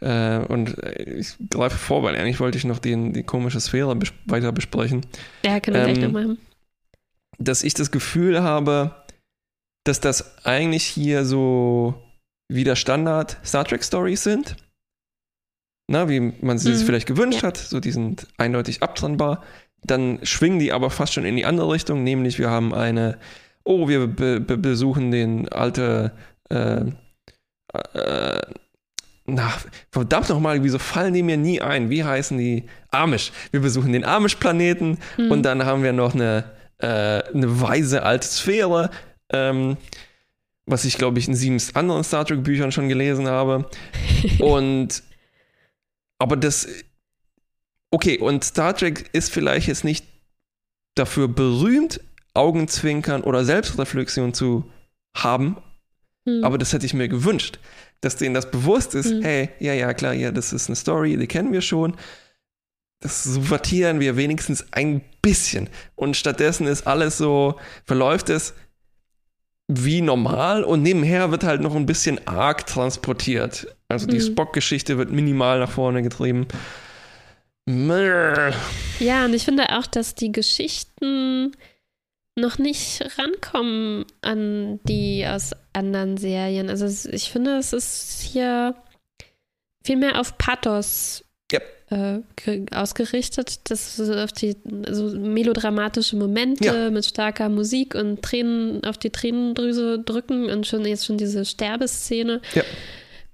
äh, und ich greife vor, weil eigentlich wollte ich noch den, die komische Sphäre bes weiter besprechen. Ja, können wir ähm, gleich noch machen. Dass ich das Gefühl habe, dass das eigentlich hier so wieder Standard Star Trek Stories sind. Na, wie man sie mhm. sich vielleicht gewünscht ja. hat. So, die sind eindeutig abtrennbar. Dann schwingen die aber fast schon in die andere Richtung, nämlich wir haben eine oh, wir be be besuchen den alte, äh, äh, na, verdammt nochmal, wieso fallen die mir nie ein? Wie heißen die? Amish. Wir besuchen den Amish-Planeten Hm. und dann haben wir noch eine, äh, eine weise alte Sphäre, ähm, was ich, glaube ich, in sieben anderen Star Trek-Büchern schon gelesen habe. und aber das okay, und Star Trek ist vielleicht jetzt nicht dafür berühmt, Augenzwinkern oder Selbstreflexion zu haben, Hm. aber das hätte ich mir gewünscht, dass denen das bewusst ist, Mhm. hey, ja, ja, klar, ja, das ist eine Story, die kennen wir schon. Das subvertieren wir wenigstens ein bisschen. Und stattdessen ist alles so, verläuft es wie normal und nebenher wird halt noch ein bisschen arg transportiert. Also die Mhm. Spock-Geschichte wird minimal nach vorne getrieben. Ja, und ich finde auch, dass die Geschichten noch nicht rankommen an die aus anderen Serien. Also ich finde, es ist hier viel mehr auf Pathos Yep. äh, ge- ausgerichtet, das so auf die so melodramatische Momente Ja. mit starker Musik und Tränen auf die Tränendrüse drücken und schon jetzt schon diese Sterbeszene. Ja.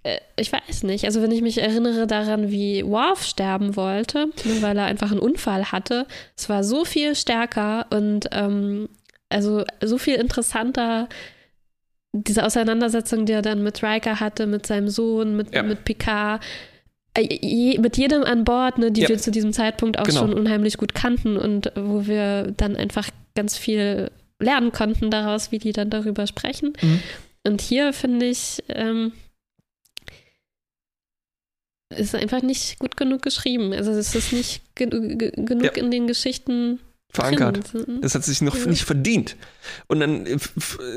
Äh, Ich weiß nicht. Also wenn ich mich erinnere daran, wie Worf sterben wollte, ne, weil er einfach einen Unfall hatte, es war so viel stärker und ähm, also so viel interessanter diese Auseinandersetzung, die er dann mit Riker hatte, mit seinem Sohn, mit, Ja. mit Picard, äh, mit jedem an Bord, ne, die Ja. wir zu diesem Zeitpunkt auch Genau. schon unheimlich gut kannten und wo wir dann einfach ganz viel lernen konnten daraus, wie die dann darüber sprechen. Mhm. Und hier finde ich, ähm, ist einfach nicht gut genug geschrieben. Also es ist nicht ge ge genug Ja. in den Geschichten Verankert. drin. Das hat sich noch Ja. nicht verdient. Und dann äh,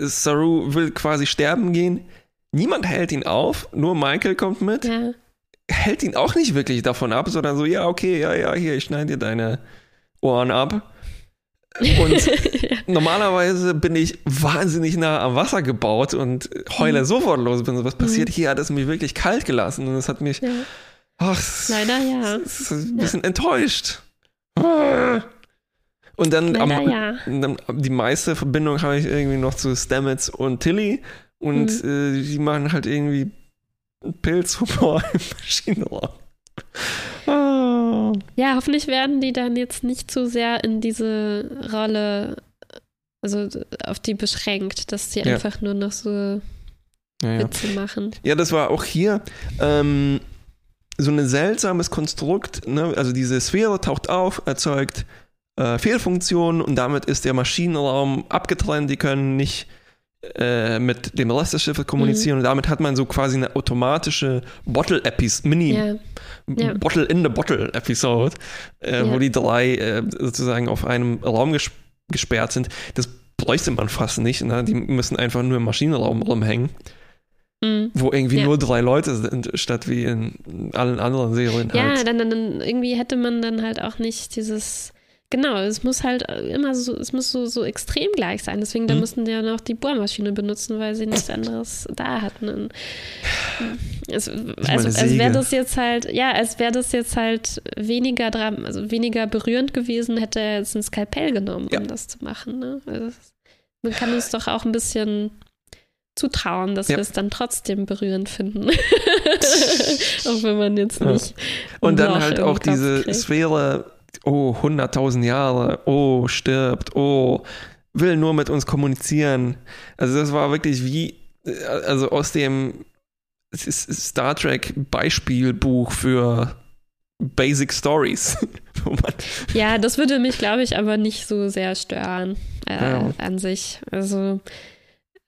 Saru will quasi sterben gehen. Niemand hält ihn auf, nur Michael kommt mit. Ja. Hält ihn auch nicht wirklich davon ab, sondern so, ja, okay, ja, ja, hier, ich schneide dir deine Ohren ab. Und normalerweise bin ich wahnsinnig nah am Wasser gebaut und heule Mhm. sofort los. Bin so, was passiert hier? Hat es mich wirklich kalt gelassen und es hat mich, ja. ach, Leider ja. ein bisschen enttäuscht. Und dann, am, Leider ja. dann die meiste Verbindung habe ich irgendwie noch zu Stamets und Tilly und Mhm. äh, die machen halt irgendwie Pilzhumor im Maschinenraum. Ah. Ja, hoffentlich werden die dann jetzt nicht zu sehr in diese Rolle, also auf die beschränkt, dass sie Ja. einfach nur noch so Ja, ja. Witze machen. ja, das war auch hier ähm, so ein seltsames Konstrukt. Ne? Also diese Sphäre taucht auf, erzeugt äh, Fehlfunktionen und damit ist der Maschinenraum abgetrennt. Die können nicht äh, mit dem Schiffes kommunizieren und damit hat man so quasi eine automatische Bottle-Episode, Mini- Ja, Ja. Bottle in the Bottle Episode, äh, Ja. wo die drei äh, sozusagen auf einem Raum ges gesperrt sind. Das bräuchte man fast nicht. Ne? Die müssen einfach nur im Maschinenraum rumhängen, Mhm. wo irgendwie Ja. nur drei Leute sind, statt wie in allen anderen Serien Ja, halt. dann, dann, dann irgendwie hätte man dann halt auch nicht dieses. Genau, es muss halt immer so, es muss so, so extrem gleich sein. Deswegen, da Mhm. mussten die ja noch die Bohrmaschine benutzen, weil sie nichts anderes da hatten. Und es, mal also, als wäre das jetzt halt, ja, als wäre das jetzt halt weniger dran, also weniger berührend gewesen, hätte er jetzt ein Skalpell genommen, Ja. um das zu machen. Ne? Also, man kann uns doch auch ein bisschen zutrauen, dass Ja. wir es dann trotzdem berührend finden. auch wenn man jetzt Ja. nicht. Und ein dann halt auch diese kriegt. Sphäre, oh, 100.000 Jahre, oh, stirbt, oh, will nur mit uns kommunizieren. Also das war wirklich wie, äh, also aus dem Star Trek Beispielbuch für Basic Stories. Ja, das würde mich, glaube ich, aber nicht so sehr stören äh, Ja. an sich. Also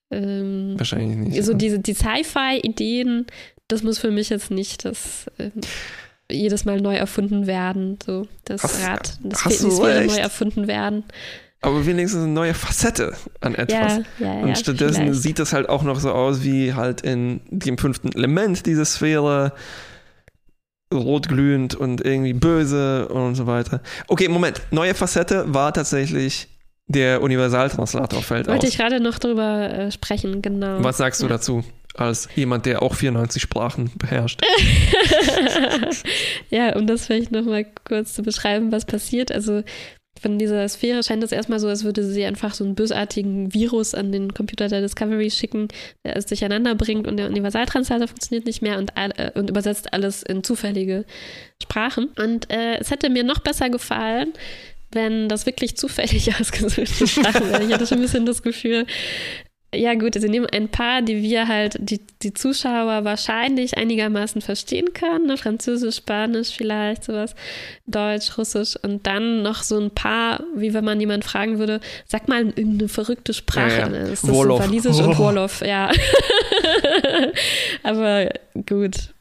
ähm, wahrscheinlich nicht. so diese die Sci-Fi-Ideen, das muss für mich jetzt nicht das ähm, jedes Mal neu erfunden werden. So das Hast- Rad, das hast Sphäre recht. neu erfunden werden. Aber wenigstens eine neue Facette an etwas. Ja, ja, ja. Und stattdessen vielleicht. sieht das halt auch noch so aus wie halt in dem fünften Element, diese Sphäre. Rotglühend und irgendwie böse und so weiter. Okay, Moment. Neue Facette war tatsächlich der Universaltranslator fällt Wollte aus. ich gerade noch drüber äh, sprechen, genau. Was sagst du dazu? Als jemand, der auch 94 Sprachen beherrscht. ja, um das vielleicht nochmal kurz zu beschreiben, was passiert. Also von dieser Sphäre scheint es erstmal so, als würde sie einfach so einen bösartigen Virus an den Computer der Discovery schicken, der es durcheinander bringt und der Universaltranslator funktioniert nicht mehr und, äh, und übersetzt alles in zufällige Sprachen. Und äh, es hätte mir noch besser gefallen, wenn das wirklich zufällig ausgesuchte Sprachen wären. Ich hatte schon ein bisschen das Gefühl, ja gut, sie nehmen ein paar, die wir halt, die, die Zuschauer wahrscheinlich einigermaßen verstehen können, ne? Französisch, Spanisch vielleicht, sowas, Deutsch, Russisch und dann noch so ein paar, wie wenn man jemand fragen würde, sag mal irgendeine verrückte Sprache. Ja, ja. Ne? Ist das Wolof. Walisisch oh. und Wolof, ja. Aber gut.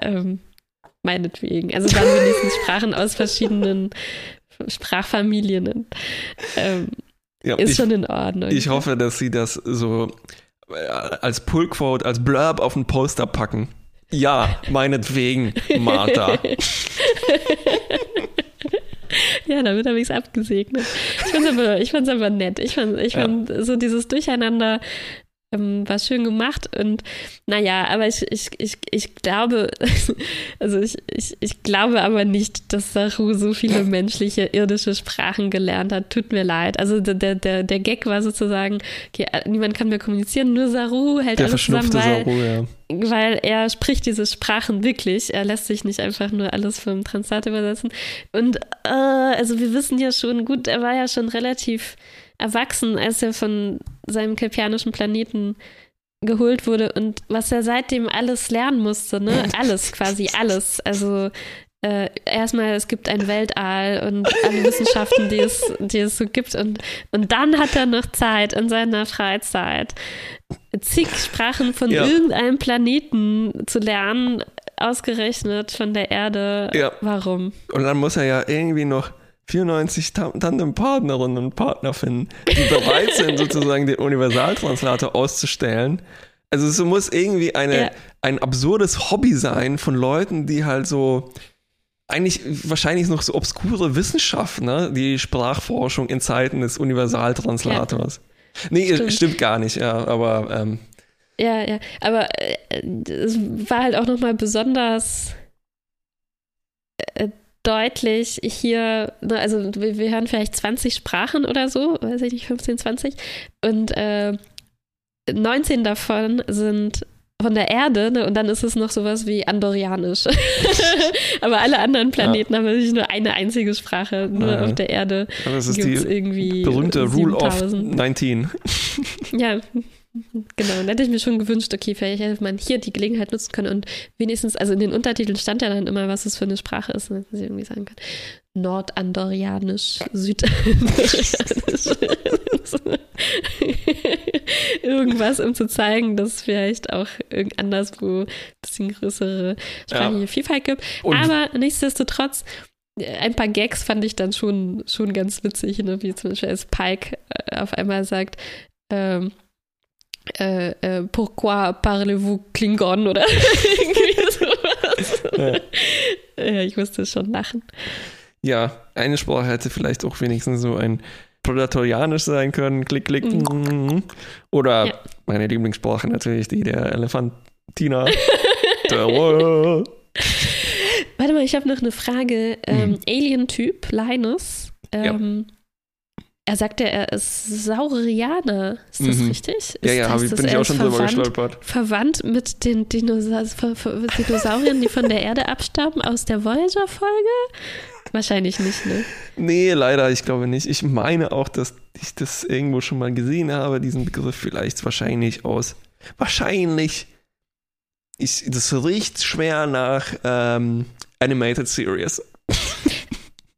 Ähm, meinetwegen. Also dann wenigstens Sprachen aus verschiedenen Sprachfamilien. Ähm, ja, ist ich, schon in Ordnung. Ich hoffe, dass sie das so äh, als Pullquote, als Blurb auf ein Poster packen. Ja, meinetwegen, Martha. ja, damit habe ich es abgesegnet. Ich fand es aber, ich aber nett. Ich fand, ich fand ja. so dieses Durcheinander ähm, war schön gemacht und naja, aber ich, ich, ich, ich glaube, also ich, ich, ich glaube aber nicht, dass Saru so viele menschliche, irdische Sprachen gelernt hat. Tut mir leid. Also der, der, der Gag war sozusagen, okay, niemand kann mehr kommunizieren, nur Saru hält der alles zusammen, weil, Saru, ja. weil er spricht diese Sprachen wirklich. Er lässt sich nicht einfach nur alles vom Translator übersetzen. Und äh, also wir wissen ja schon, gut, er war ja schon relativ erwachsen, als er von seinem kelpianischen Planeten geholt wurde und was er seitdem alles lernen musste, ne? Alles quasi, alles. Also äh, erstmal, es gibt ein Weltall und alle Wissenschaften, die es, die es so gibt. Und, und dann hat er noch Zeit in seiner Freizeit, zig Sprachen von ja. irgendeinem Planeten zu lernen, ausgerechnet von der Erde. Ja. Warum? Und dann muss er ja irgendwie noch 94 Tandempartnerinnen und Partner finden, die bereit sind, sozusagen den Universaltranslator auszustellen. Also es muss irgendwie eine, ja. ein absurdes Hobby sein von Leuten, die halt so eigentlich wahrscheinlich noch so obskure Wissenschaft, ne? Die Sprachforschung in Zeiten des Universaltranslators. Ja. Nee, stimmt. stimmt. gar nicht, ja, aber ähm, ja, ja, aber äh, es war halt auch nochmal besonders äh, deutlich hier, ne, also wir, wir hören vielleicht 20 Sprachen oder so, weiß ich nicht, 15, 20. Und äh, 19 davon sind von der Erde ne, und dann ist es noch sowas wie Andorianisch. Aber alle anderen Planeten ja. haben natürlich nur eine einzige Sprache. Nur ja. auf der Erde gibt es irgendwie. Berühmte 7000. Rule of 19. ja, Genau, dann hätte ich mir schon gewünscht, okay, vielleicht hätte man hier die Gelegenheit nutzen können und wenigstens, also in den Untertiteln stand ja dann immer, was es für eine Sprache ist, dass ich irgendwie sagen kann. Nordandorianisch, Südandorianisch. Irgendwas, um zu zeigen, dass es vielleicht auch anderswo ein bisschen größere sprachliche ja. Vielfalt gibt. Und Aber nichtsdestotrotz, ein paar Gags fand ich dann schon, schon ganz witzig, ne? wie zum Beispiel als Pike äh, auf einmal sagt, ähm, äh, äh, pourquoi parlez-vous Klingon oder irgendwie sowas. Ja. ja, ich musste schon lachen. Ja, eine Sprache hätte vielleicht auch wenigstens so ein Prädatorianisch sein können, klick, klick. Mhm. Oder ja. meine Lieblingssprache natürlich, die der Elefantina. Warte mal, ich habe noch eine Frage. Ähm, mhm. Alien-Typ, Linus. Ähm, ja er sagte, er ist Saurianer. Ist das mhm. richtig? Ist, ja, ja, heißt, bin ich auch schon drüber gestolpert. Verwandt mit den Dinosaur Dinosauriern, die von der Erde abstammen aus der Voyager-Folge? Wahrscheinlich nicht, ne? Nee, leider, ich glaube nicht. Ich meine auch, dass ich das irgendwo schon mal gesehen habe, diesen Begriff vielleicht wahrscheinlich aus. Wahrscheinlich. Ich, das riecht schwer nach ähm, Animated Series.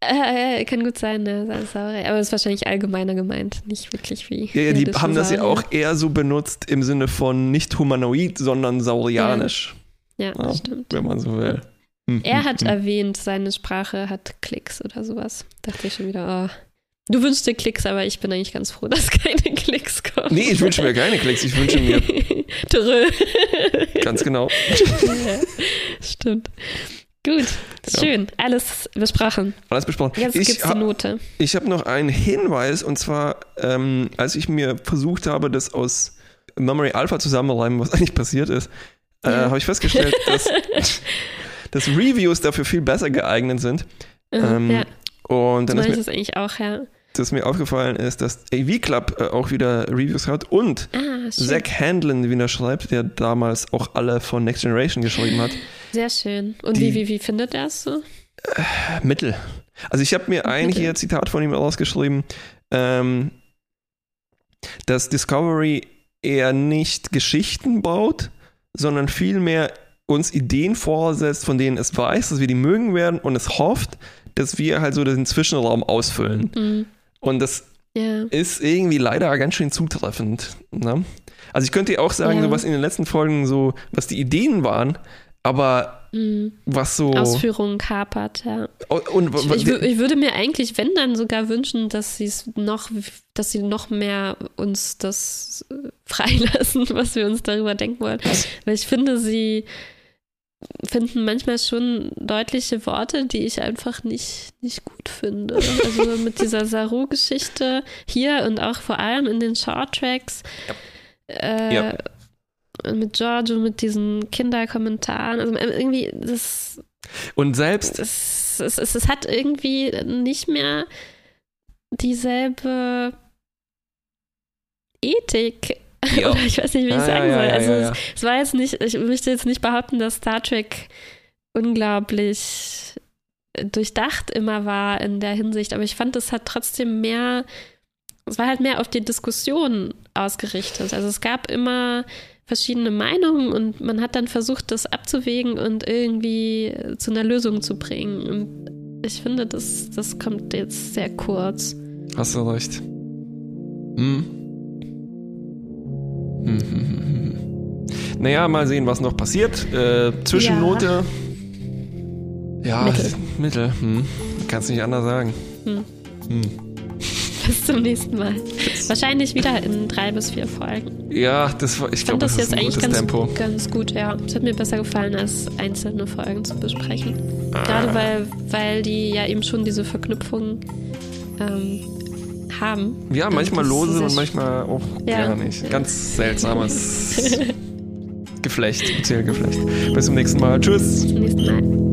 Äh, kann gut sein, ne? Aber es ist wahrscheinlich allgemeiner gemeint, nicht wirklich wie. Ja, ja die haben das ja auch eher so benutzt im Sinne von nicht humanoid, sondern saurianisch. Ja, ja, ja stimmt. Wenn man so will. Hm, er hm, hat hm. erwähnt, seine Sprache hat Klicks oder sowas. Dachte ich schon wieder, oh. Du wünschst dir Klicks, aber ich bin eigentlich ganz froh, dass keine Klicks kommen. Nee, ich wünsche mir keine Klicks, ich wünsche mir. Ganz genau. Ja, stimmt. Gut, schön. Ja. Alles besprochen. Alles besprochen. Jetzt gibt es die Note. Ich habe noch einen Hinweis und zwar, ähm, als ich mir versucht habe, das aus Memory Alpha zusammenreimen, was eigentlich passiert ist, äh, ja. habe ich festgestellt, dass, dass Reviews dafür viel besser geeignet sind. Mhm, ähm, ja. Und dann das ist mir, ist eigentlich auch, ja. Dass mir aufgefallen ist, dass AV Club äh, auch wieder Reviews hat und Ah. Zach Handlin wieder schreibt, der damals auch alle von Next Generation geschrieben hat. Sehr schön. Und Die- wie, wie, wie findet er es so? Mittel. Also ich habe mir ein hier Zitat von ihm rausgeschrieben, ähm, dass Discovery eher nicht Geschichten baut, sondern vielmehr uns Ideen vorsetzt, von denen es weiß, dass wir die mögen werden und es hofft, dass wir halt so den Zwischenraum ausfüllen. Mhm. Und das Ja. ist irgendwie leider ganz schön zutreffend. Ne? Also ich könnte dir auch sagen, Ja. so was in den letzten Folgen so, was die Ideen waren, aber Mhm. was so Ausführungen kapert, ja. und Ich, ich, wü- ich würde mir eigentlich, wenn dann sogar wünschen, dass sie es noch, dass sie noch mehr uns das äh, freilassen, was wir uns darüber denken wollen. Weil ich finde, sie finden manchmal schon deutliche Worte, die ich einfach nicht, nicht gut finde. Also mit dieser Saru-Geschichte hier und auch vor allem in den Short-Tracks. Äh, Ja. und Mit Giorgio, mit diesen Kinderkommentaren. Also irgendwie, das, und selbst es, es, es, es hat irgendwie nicht mehr dieselbe Ethik. Ja. Oder ich weiß nicht, wie ich Ah, sagen ja, soll. also ja. Es, es war jetzt nicht, ich möchte jetzt nicht behaupten, dass Star Trek unglaublich durchdacht immer war in der Hinsicht, aber ich fand, es hat trotzdem mehr, es war halt mehr auf die Diskussion ausgerichtet. Also es gab immer verschiedene Meinungen und man hat dann versucht, das abzuwägen und irgendwie zu einer Lösung zu bringen. Und ich finde, das, das kommt jetzt sehr kurz. Hast du recht. Hm. Hm, hm, hm, hm. Naja, mal sehen, was noch passiert. Äh, Zwischennote. Ja, Mittel. Mittel. Hm. Kannst nicht anders sagen. Hm. Hm. Bis zum nächsten Mal. Wahrscheinlich wieder in drei bis vier Folgen. Ja, das war, ich Ich glaube, fand das, das ist jetzt ein eigentlich gutes ganz, Tempo. ganz gut, ja. Es hat mir besser gefallen, als einzelne Folgen zu besprechen. Gerade weil, weil die ja eben schon diese Verknüpfungen ähm, haben. Ja, manchmal lose und manchmal auch Ja. gar nicht. Ganz seltsames Geflecht, Beziehungsgeflecht. Bis zum nächsten Mal. Tschüss. Bis zum nächsten Mal.